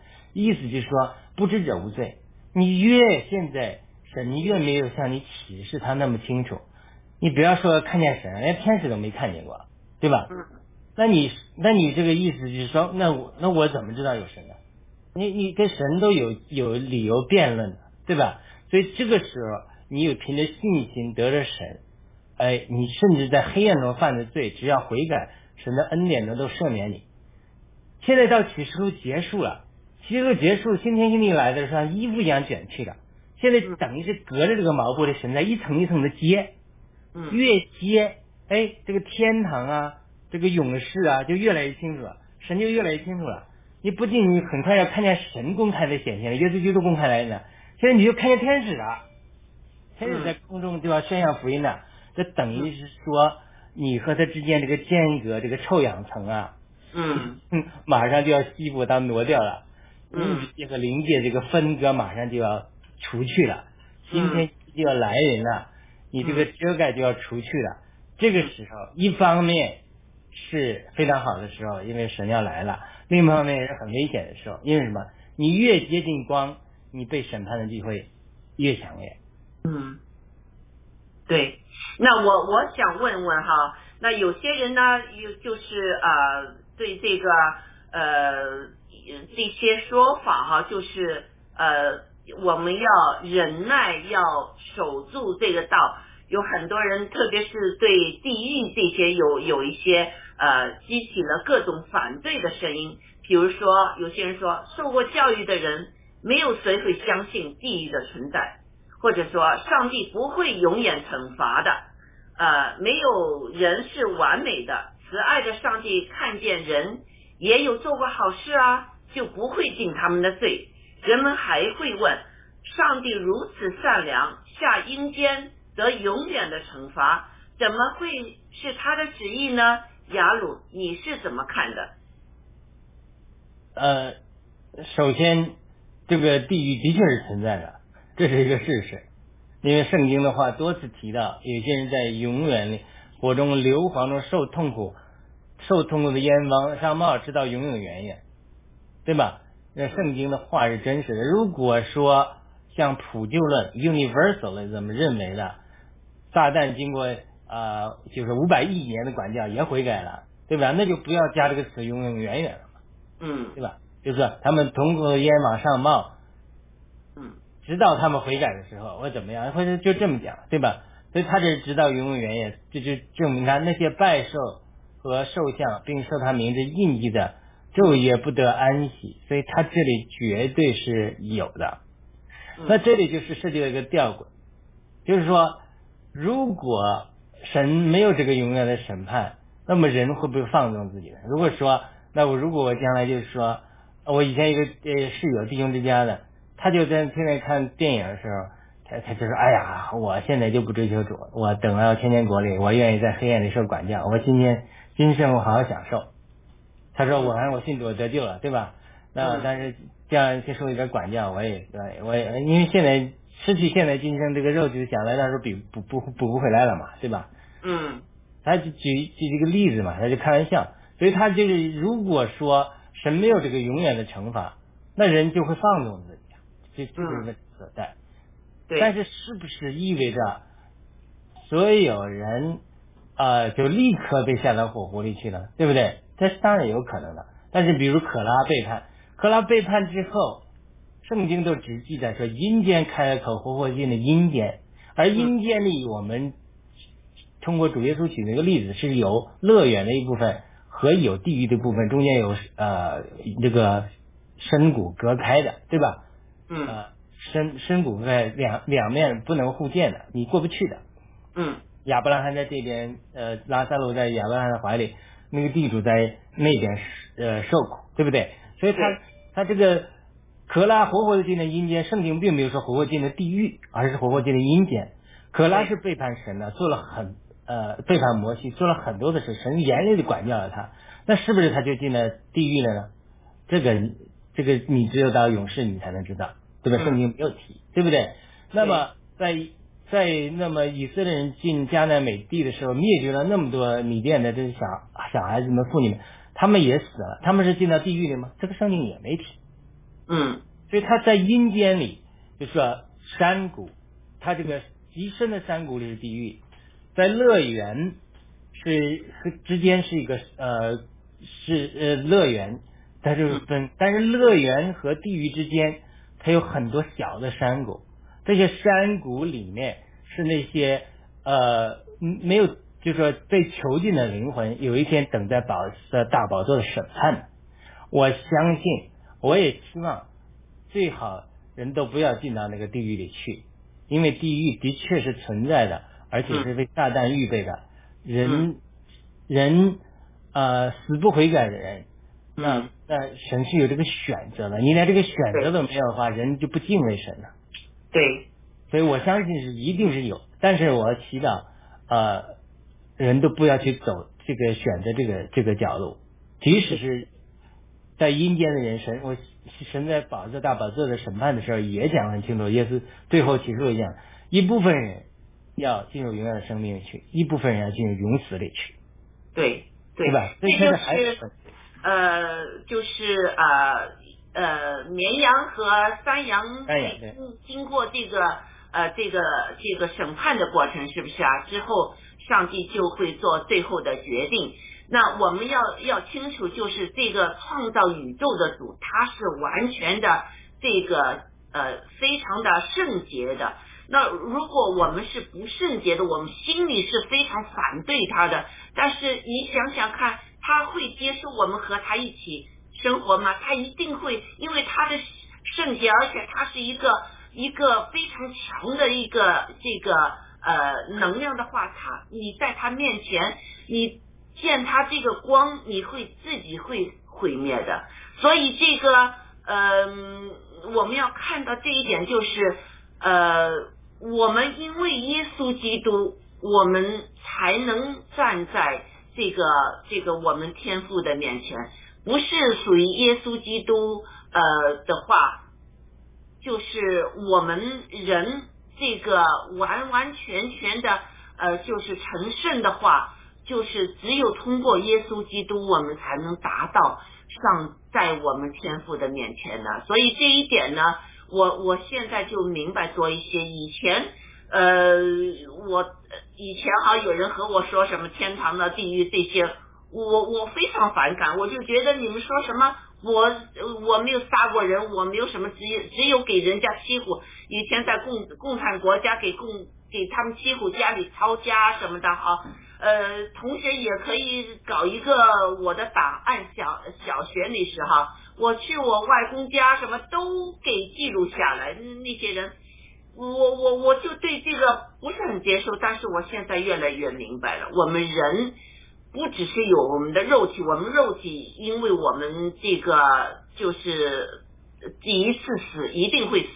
Speaker 2: 意思就是说不知者无罪。你越现在神，你越没有向你启示他那么清楚。你不要说看见神，连天使都没看见过，对吧？
Speaker 1: 嗯。
Speaker 2: 那你那你这个意思就是说，那我那我怎么知道有神呢？你你跟神都有有理由辩论的，对吧？所以这个时候，你有凭着信心得着神，哎，你甚至在黑暗中犯的罪，只要悔改，神的恩典呢都赦免你。现在到启示录结束了，启示录结束，新天新地来的像衣服一样卷去的。现在等于是隔着这个毛布的神在一层一层的接，越接，哎，这个天堂啊，这个勇士啊，就越来越清楚了，神就越来越清楚了。你不仅你很快要看见神公开的显现了，耶稣基督公开来的，现在你就看见天使了，天使在空中就要宣扬福音了。这等于是说，你和他之间这个间隔，这个臭氧层啊。
Speaker 1: 嗯
Speaker 2: 嗯，马上就要西部当挪掉了，物界和灵界这个分割马上就要除去了，今天就要来人了，你这个遮盖就要除去了。这个时候，一方面是非常好的时候，因为神要来了；另一方面也是很危险的时候，因为什么？你越接近光，你被审判的机会越强烈。
Speaker 1: 嗯，对。那我我想问问哈，那有些人呢，有就是呃。对这个呃这些说法哈，就是呃我们要忍耐，要守住这个道。有很多人，特别是对地狱这些有有一些呃激起了各种反对的声音。比如说，有些人说，受过教育的人，没有谁会相信地狱的存在，或者说上帝不会永远惩罚的。呃，没有人是完美的。慈爱的上帝看见人也有做过好事啊，就不会定他们的罪。人们还会问：上帝如此善良，下阴间得永远的惩罚，怎么会是他的旨意呢？雅鲁，你是怎么看的？
Speaker 2: 呃，首先，这个地狱的确是存在的，这是一个事实。因为圣经的话多次提到，有些人在永远里。火中硫磺中受痛苦，受痛苦的烟王上冒，直到永永远远，对吧？那圣经的话是真实的。如果说像普救论 （universal） 的这么认为的，撒旦经过啊，就是五百亿年的管教也悔改了，对吧？那就不要加这个词“永永远远”了嘛，
Speaker 1: 嗯，
Speaker 2: 对吧？就是他们通过烟往上冒，
Speaker 1: 嗯，
Speaker 2: 直到他们悔改的时候，或怎么样，或者就这么讲，对吧？所以他这直到永永远远，这就证明他那些拜兽和兽像，并受他名字印记的，昼夜不得安息。所以他这里绝对是有的。那这里就是涉及了一个吊诡，就是说，如果神没有这个永远的审判，那么人会不会放纵自己呢？如果说，那我如果我将来就是说，我以前一个呃室友弟兄之家的，他就在天天看电影的时候。他他就说：“哎呀，我现在就不追求主，我等到天天国里，我愿意在黑暗里受管教。我今天今生我好好享受。”他说：“我还我信主得救了，对吧？那但是这样接受一点管教，我也我也因为现在失去现在今生这个肉体想来，到时候比补补补不回来了嘛，对吧？”
Speaker 1: 嗯，
Speaker 2: 他就举举这个例子嘛，他就开玩笑，所以他就是如果说神没有这个永远的惩罚，那人就会放纵自己。这这就是问题所在。
Speaker 1: 对，
Speaker 2: 但是是不是意味着所有人呃就立刻被下到火湖里去了，对不对？这是当然有可能的。但是比如可拉背叛，可拉背叛之后，圣经都只记载说阴间开了口，活活进了阴间，而阴间里我们通过主耶稣举那个例子，是有乐园的一部分和有地狱的部分，中间有呃这个深谷隔开的，对吧？
Speaker 1: 嗯
Speaker 2: 呃，深深谷在两两面不能互见的，你过不去的。
Speaker 1: 嗯
Speaker 2: 亚伯拉罕在这边，呃，拉萨路在亚伯拉罕的怀里，那个地主在那边呃受苦，对不对？所以他他这个可拉活活的进了阴间，圣经并没有说活活进了地狱，而是活活进了阴间。可拉是背叛神的，做了很呃背叛摩西，做了很多的事，神严厉的管教了他，那是不是他就进了地狱了呢？这个这个你只有到勇士你才能知道，对吧？
Speaker 1: 嗯
Speaker 2: 圣经没有提，对不对？那么在在那么以色列人进迦南美地的时候，灭绝了那么多米甸的这些小小孩子们、妇女们，他们也死了，他们是进到地狱里吗？这个圣经也没提。
Speaker 1: 嗯
Speaker 2: 所以他在阴间里，就说山谷，他这个极深的山谷里是地狱，在乐园是是之间是一个呃是呃乐园，它就是分，但是乐园和地狱之间，它有很多小的山谷，这些山谷里面是那些呃嗯没有，就是说被囚禁的灵魂，有一天等待宝的大宝座的审判。我相信，我也希望最好人都不要进到那个地狱里去，因为地狱的确是存在的，而且是为撒旦预备的。人、人呃死不悔改的人，那
Speaker 1: 嗯
Speaker 2: 那神是有这个选择的，你连这个选择都没有的话，人就不敬畏神了。
Speaker 1: 对，
Speaker 2: 所以我相信是一定是有，但是我祈祷呃人都不要去走这个选择这个这个角路，即使是在阴间的人，神我神在宝座大宝座的审判的时候也讲很清楚，耶稣最后启示录讲，一部分人要进入永远的生命里去，一部分人要进入永死里去，
Speaker 1: 对对。
Speaker 2: 对吧？
Speaker 1: 这就是呃，就是呃呃，绵羊和山羊
Speaker 2: 山羊对
Speaker 1: 经经过这个呃这个这个审判的过程，是不是啊？之后上帝就会做最后的决定。那我们要要清楚，就是这个创造宇宙的主，他是完全的这个呃非常的圣洁的。那如果我们是不圣洁的，我们心里是非常反对他的。但是你想想看，他会接受我们和他一起生活嘛？他一定会，因为他的圣洁，而且他是一个一个非常强的一个这个呃能量的话，他你在他面前，你见他这个光，你会自己会毁灭的。所以这个嗯、我们要看到这一点，就是呃，我们因为耶稣基督，我们才能站在这个这个我们天父的面前。不是属于耶稣基督呃的话，就是我们人这个完完全全的呃，就是成圣的话，就是只有通过耶稣基督，我们才能达到上在我们天父的面前呢。所以这一点呢，我我现在就明白多一些。以前呃，我以前好有人和我说什么天堂的、地狱这些，我我非常反感，我就觉得你们说什么。我我没有杀过人，我没有什么只有只有给人家欺负。以前在共共产国家给共给他们欺负，家里抄家什么的哈。呃，同学也可以搞一个我的档案，小小学那时哈，我去我外公家什么都给记录下来。那些人，我我我就对这个不是很接受，但是我现在越来越明白了，我们人。不只是有我们的肉体，我们肉体因为我们这个就是第一次死一定会死，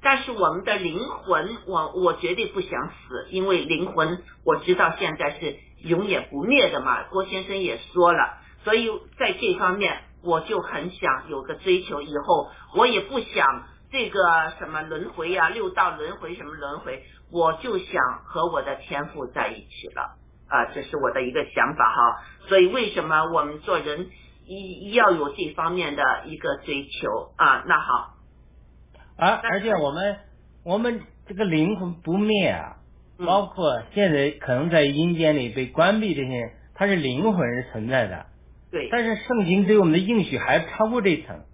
Speaker 1: 但是我们的灵魂，我我绝对不想死，因为灵魂我知道现在是永远不灭的嘛。郭先生也说了，所以在这方面我就很想有个追求，以后我也不想这个什么轮回呀、六道轮回什么轮回，我就想和我的天赋在一起了。啊，这是我的一个想法哈，所以为什么我们做人一要有这方面的一个追求啊？那好，
Speaker 2: 而而且我们我们这个灵魂不灭啊，包括现在可能在阴间里被关闭这些，它是灵魂是存在的。
Speaker 1: 对。
Speaker 2: 但是圣经对我们的应许还超过这层，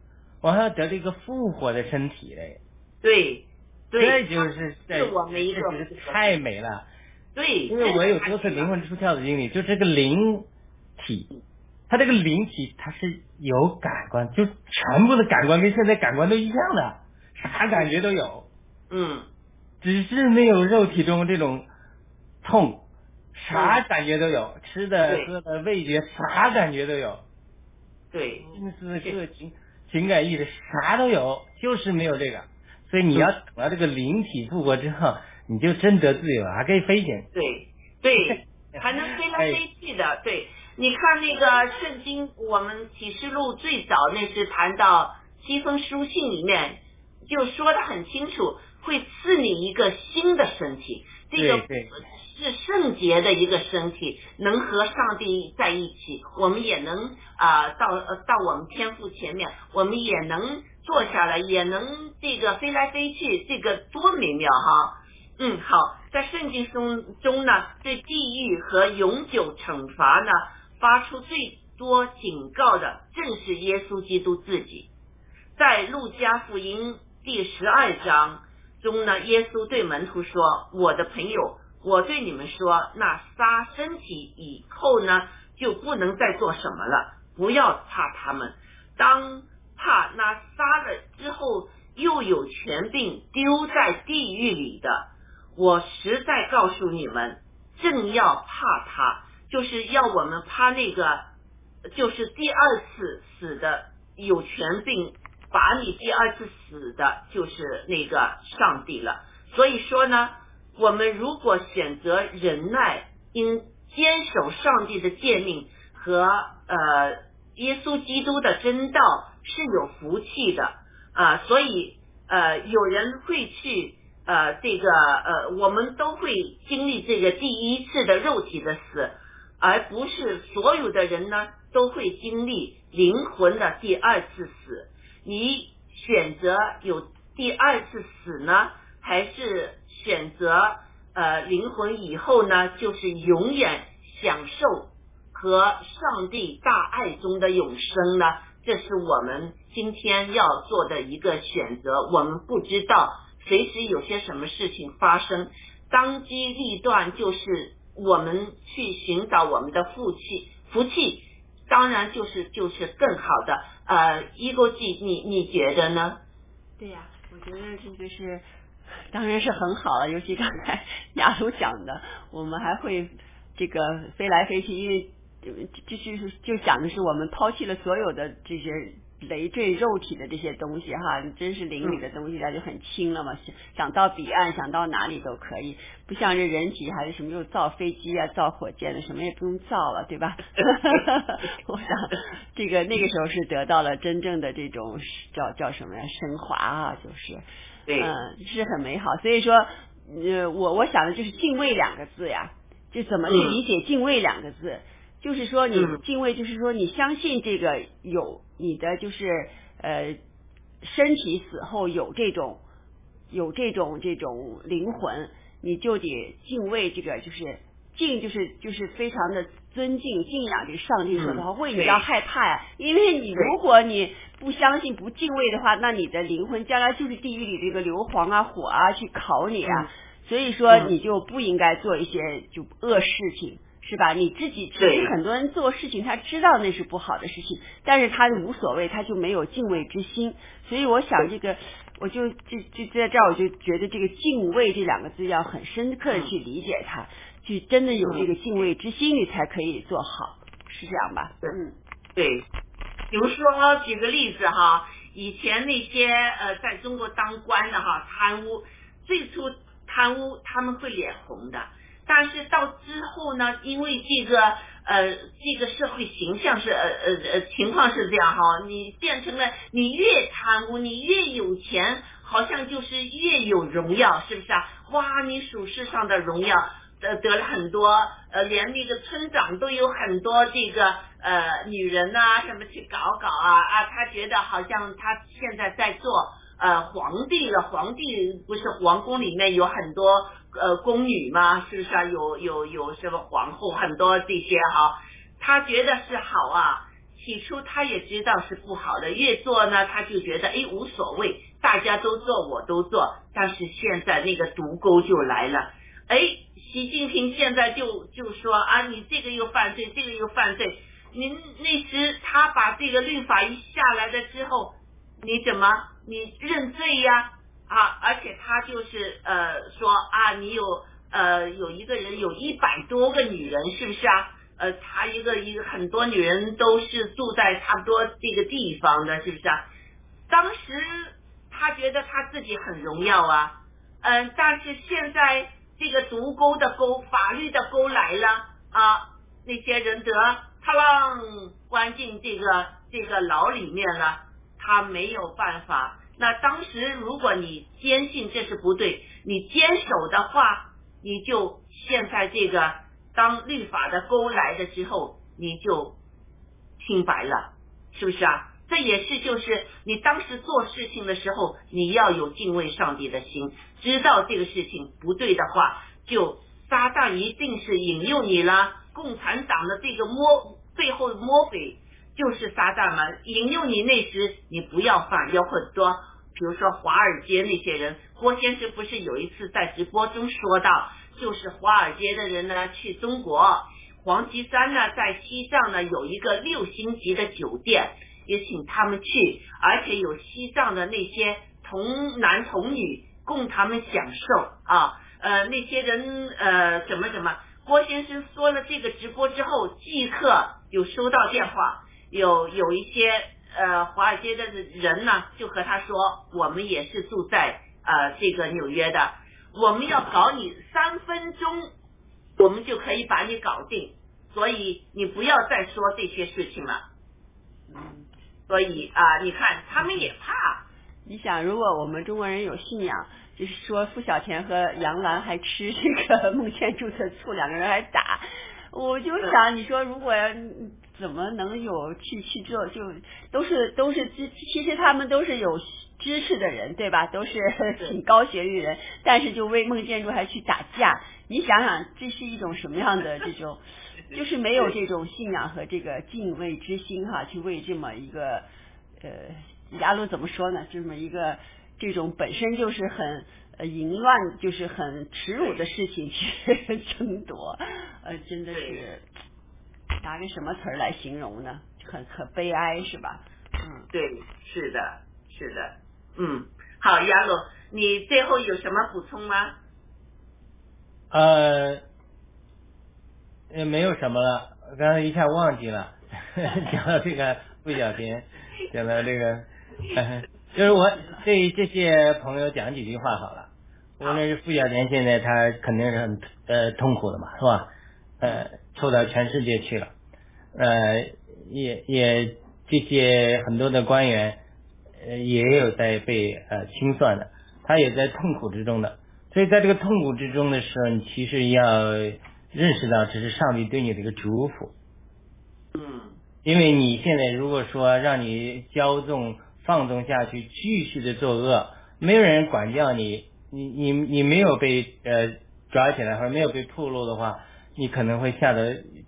Speaker 2: 我还要得到一个复活的身体嘞。
Speaker 1: 对。
Speaker 2: 这就是
Speaker 1: 是我们一个
Speaker 2: 太美了。
Speaker 1: 对。
Speaker 2: 因为我有多次灵魂出窍的经历，就这个灵体，它这个灵体它是有感官，就全部的感官跟现在感官都一样的，啥感觉都有。
Speaker 1: 嗯。
Speaker 2: 只是没有肉体中这种痛，啥感觉都有，吃的喝的味觉啥感觉都有。
Speaker 1: 对。
Speaker 2: 心思、个情、情感意识啥都有，就是没有这个。所以你要等到这个灵体复活之后，你就真得自由，还可以飞行。
Speaker 1: 对对，还能飞来飞去的。对，你看那个圣经，我们启示录最早那是谈到七封书信里面就说的很清楚。会赐你一个新的身体，这个是圣洁的一个身体，能和上帝在一起。我们也能啊，到到我们天父前面，我们也能坐下来，也能这个飞来飞去，这个多美妙哈！嗯，好，在圣经中中呢，对地狱和永久惩罚呢，发出最多警告的，正是耶稣基督自己，在路加福音第十二章。中呢，耶稣对门徒说：“我的朋友，我对你们说，那杀身体以后呢，就不能再做什么了。不要怕他们，当怕那杀了之后又有权柄丢在地狱里的。我实在告诉你们，正要怕他，就是要我们怕那个，就是第二次死的有权柄。”把你第二次死的就是那个上帝了。所以说呢，我们如果选择忍耐，应坚守上帝的诫命和呃耶稣基督的真道，是有福气的啊。所以呃，有人会去呃这个呃，我们都会经历这个第一次的肉体的死，而不是所有的人呢都会经历灵魂的第二次死。你选择有第二次死呢，还是选择呃灵魂以后呢，就是永远享受和上帝大爱中的永生呢？这是我们今天要做的一个选择。我们不知道随时有些什么事情发生，当机立断就是我们去寻找我们的福气，福气。当然就是就是更好的，呃，一个季，你你觉得呢？
Speaker 3: 对呀，我觉得这个是，当然是很好了。尤其刚才亚茹讲的，我们还会这个飞来飞去，因为就就是就讲的是我们抛弃了所有的这些。累赘肉体的这些东西哈，真是灵里的东西，它就很轻了嘛。想想到彼岸，想到哪里都可以，不像这人体还是什么又造飞机啊、造火箭的，什么也不用造了，对吧？我想这个那个时候是得到了真正的这种叫叫什么呀？升华啊，就是，嗯，是很美好。所以说，呃，我我想的就是敬畏两个字呀，就怎么去理解敬畏两个字？就是说，你敬畏，就是说你相信这个有你的，就是呃，身体死后有这种有这种这种灵魂，你就得敬畏这个，就是敬，就是就是非常的尊敬敬仰这上帝说的话，为你要害怕呀，因为你如果你不相信不敬畏的话，那你的灵魂将来就是地狱里这个硫磺啊火啊去烤你啊，所以说你就不应该做一些就恶事情。是吧？你自己其实很多人做事情，他知道那是不好的事情，但是他无所谓，他就没有敬畏之心。所以我想，这个我就就就在这儿，我就觉得这个敬畏这两个字要很深刻的去理解它，去真的有这个敬畏之心，你才可以做好，是这样吧？
Speaker 1: 嗯，对。比如说举个例子哈，以前那些呃在中国当官的哈贪污，最初贪污他们会脸红的。但是到之后呢，因为这个呃，这个社会形象是呃呃呃情况是这样哈，你变成了你越贪污，你越有钱，好像就是越有荣耀，是不是啊？哇，你属世上的荣耀，得得了很多，呃，连那个村长都有很多这个呃女人呐，什么去搞搞啊啊，他觉得好像他现在在做呃皇帝了，皇帝不是皇宫里面有很多呃宫女嘛？是不是啊？有有有什么皇后很多这些哈，他觉得是好啊。起初他也知道是不好的，越做呢他就觉得哎无所谓，大家都做我都做。但是现在那个毒钩就来了，哎，习近平现在就就说啊，你这个又犯罪，这个又犯罪。您那时他把这个律法一下来了之后，你怎么你认罪呀？啊，而且他就是呃说啊，你有呃有一个人有一百多个女人，是不是啊？呃，他一个一个很多女人都是住在差不多这个地方的，是不是啊？当时他觉得他自己很荣耀啊，嗯，但是现在这个毒钩的钩，法律的钩来了啊，那些人得他让关进这个这个牢里面了，他没有办法。那当时如果你坚信这是不对，你坚守的话，你就现在这个。当律法的钩来的之后，你就清白了，是不是啊？这也是就是你当时做事情的时候，你要有敬畏上帝的心，知道这个事情不对的话，就撒旦一定是引诱你了。共产党的这个魔背后的魔鬼就是撒旦嘛，引诱你那时你不要犯，有很多，比如说华尔街那些人，郭先生不是有一次在直播中说到。就是华尔街的人呢，去中国黄岐山呢，在西藏呢有一个六星级的酒店，也请他们去，而且有西藏的那些童男童女供他们享受啊。呃，那些人呃怎么怎么，郭先生说了这个直播之后，即刻有收到电话，有有一些呃华尔街的人呢，就和他说，我们也是住在呃这个纽约的。我们要搞你三分钟，我们就可以把你搞定，所以你不要再说这些事情了。嗯，所以啊，你看他们也怕。
Speaker 3: 你想，如果我们中国人有信仰，就是说付小田和杨澜还吃这个孟建柱的醋，两个人还打，我就想，你说如果怎么能有去去做，就都是都是支，其实他们都是有。知识的人对吧，都是 挺高学历人，但是就为孟建柱还去打架，你想想这是一种什么样的这种，就是没有这种信仰和这个敬畏之心哈，去为这么一个呃，亚鲁怎么说呢？这么一个这种本身就是很呃淫乱，就是很耻辱的事情去 争夺，呃，真的是拿个什么词儿来形容呢？很很悲哀是吧？
Speaker 1: 嗯，对，是的，是的。嗯，好，亚鲁，你最后有什么补充吗？
Speaker 2: 呃，也没有什么了，刚才一下忘记了，讲到这个付小田，讲到这个，就是我对这些朋友讲几句话好了。无论是付小田，现在他肯定是很呃痛苦的嘛，是吧？呃，抽到全世界去了，呃，也也这些很多的官员。呃，也有在被呃清算的，他也在痛苦之中的，所以在这个痛苦之中的时候，你其实要认识到这是上帝对你的一个嘱咐。
Speaker 1: 嗯，
Speaker 2: 因为你现在如果说让你骄纵放纵下去，继续的作恶，没有人管教你，你你你没有被呃抓起来或者没有被暴露的话，你可能会下到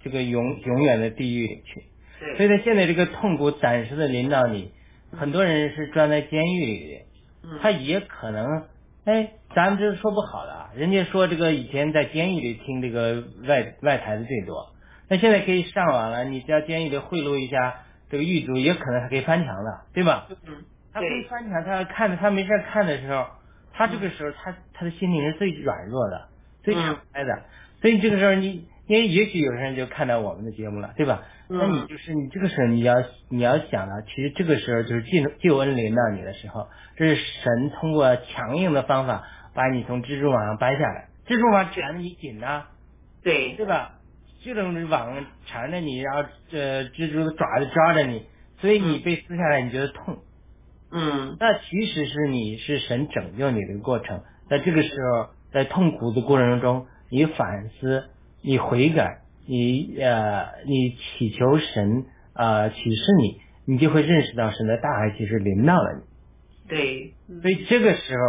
Speaker 2: 这个永永远的地狱里去。
Speaker 1: 对，
Speaker 2: 所以他现在这个痛苦暂时的临到你。很多人是关在监狱里，他也可能，哎，咱们这是说不好的。人家说这个以前在监狱里听这个外外台的最多，那现在可以上网了，你只要监狱里贿赂一下这个狱卒，也可能还可以翻墙的，对吧？
Speaker 1: 嗯，
Speaker 2: 他可以翻墙，他看着他没事看的时候，他这个时候他他的心灵是最软弱的，最敞开的，所以这个时候你。因为也许有些人就看到我们的节目了，对吧？那你就是你这个时候你要你要想了，其实这个时候就是救救恩临到你的时候，这是神通过强硬的方法把你从蜘蛛网上掰下来，蜘蛛网卷着你紧啊，
Speaker 1: 对
Speaker 2: 对吧？这种网缠着你，然后这蜘蛛的爪子抓着你，所以你被撕下来你觉得痛，
Speaker 1: 嗯，
Speaker 2: 那其实是你是神拯救你的过程，在这个时候在痛苦的过程中你反思。你悔改，你呃，你祈求神啊启示你，你就会认识到神的大爱其实临到了你。
Speaker 1: 对，
Speaker 2: 所以这个时候，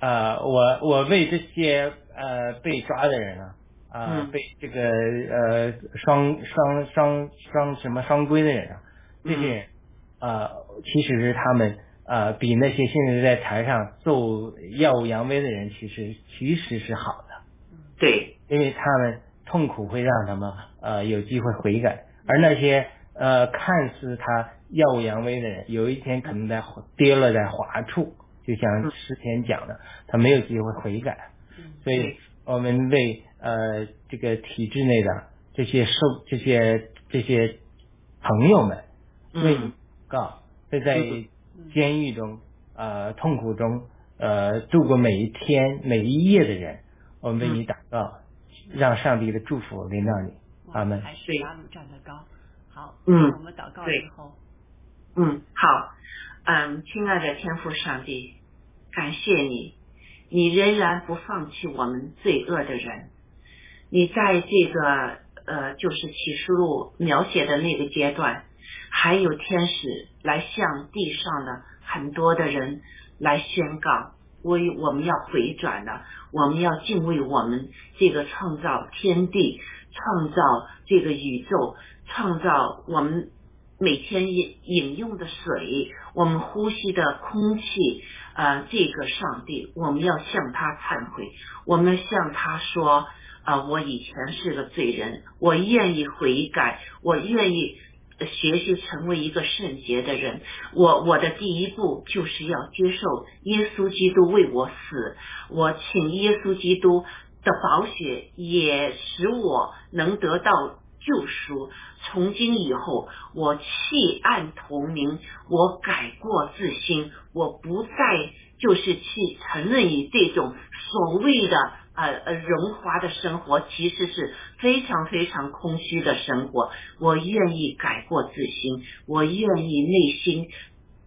Speaker 2: 呃，我我为这些呃被抓的人啊，啊、
Speaker 1: 嗯
Speaker 2: 被这个呃双双双双什么双规的人啊，这些人啊、其实是他们呃比那些现在在台上奏耀武扬威的人，其实其实是好的。
Speaker 1: 对，
Speaker 2: 因为他们痛苦会让他们呃有机会悔改，而那些呃看似他耀武扬威的人，有一天可能在跌落在滑处，就像之前讲的，他没有机会悔改。所以我们为呃这个体制内的这些受这些这些朋友们为告，会在监狱中呃痛苦中呃度过每一天每一夜的人，我们为你祷告，让上帝的祝福临到你。阿门。
Speaker 3: 还是
Speaker 1: 对。
Speaker 3: 拉鲁站得高。好，
Speaker 1: 嗯。
Speaker 3: 我们祷告
Speaker 1: 对
Speaker 3: 之后，
Speaker 1: 嗯，好，嗯，亲爱的天父上帝，感谢你，你仍然不放弃我们罪恶的人。你在这个呃，就是启示录描写的那个阶段，还有天使来向地上的很多的人来宣告，为我们要回转了，我们要敬畏我们这个创造天地、创造这个宇宙、创造我们每天饮饮用的水，我们呼吸的空气，呃，这个上帝，我们要向他忏悔，我们向他说，啊、我以前是个罪人，我愿意悔改，我愿意学习成为一个圣洁的人。我我的第一步就是要接受耶稣基督为我死，我请耶稣基督的宝血也使我能得到救赎。从今以后，我弃暗投明，我改过自新，我不再就是去承认你这种所谓的呃呃荣华的生活，其实是非常非常空虚的生活。我愿意改过自新，我愿意内心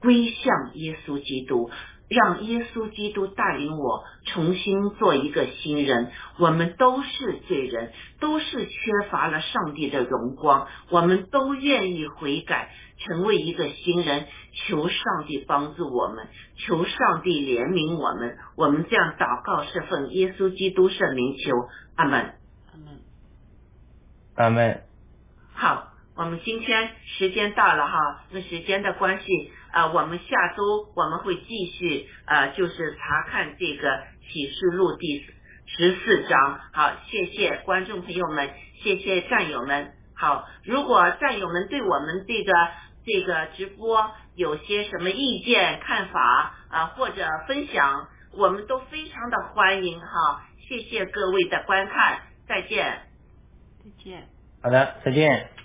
Speaker 1: 归向耶稣基督。让耶稣基督带领我重新做一个新人。我们都是罪人，都是缺乏了上帝的荣光。我们都愿意悔改，成为一个新人。求上帝帮助我们，求上帝怜悯我们。我们这样祷告是奉耶稣基督圣名求，阿门。
Speaker 3: 阿门。
Speaker 2: 阿门。
Speaker 1: 好，我们今天时间到了哈，因为时间的关系，呃，我们下周我们会继续呃，就是查看这个启示录第十四章。好，谢谢观众朋友们，谢谢战友们。好，如果战友们对我们这个这个直播有些什么意见看法啊、或者分享，我们都非常的欢迎哈。谢谢各位的观看，再见。
Speaker 3: 再见。
Speaker 2: 好的，再见。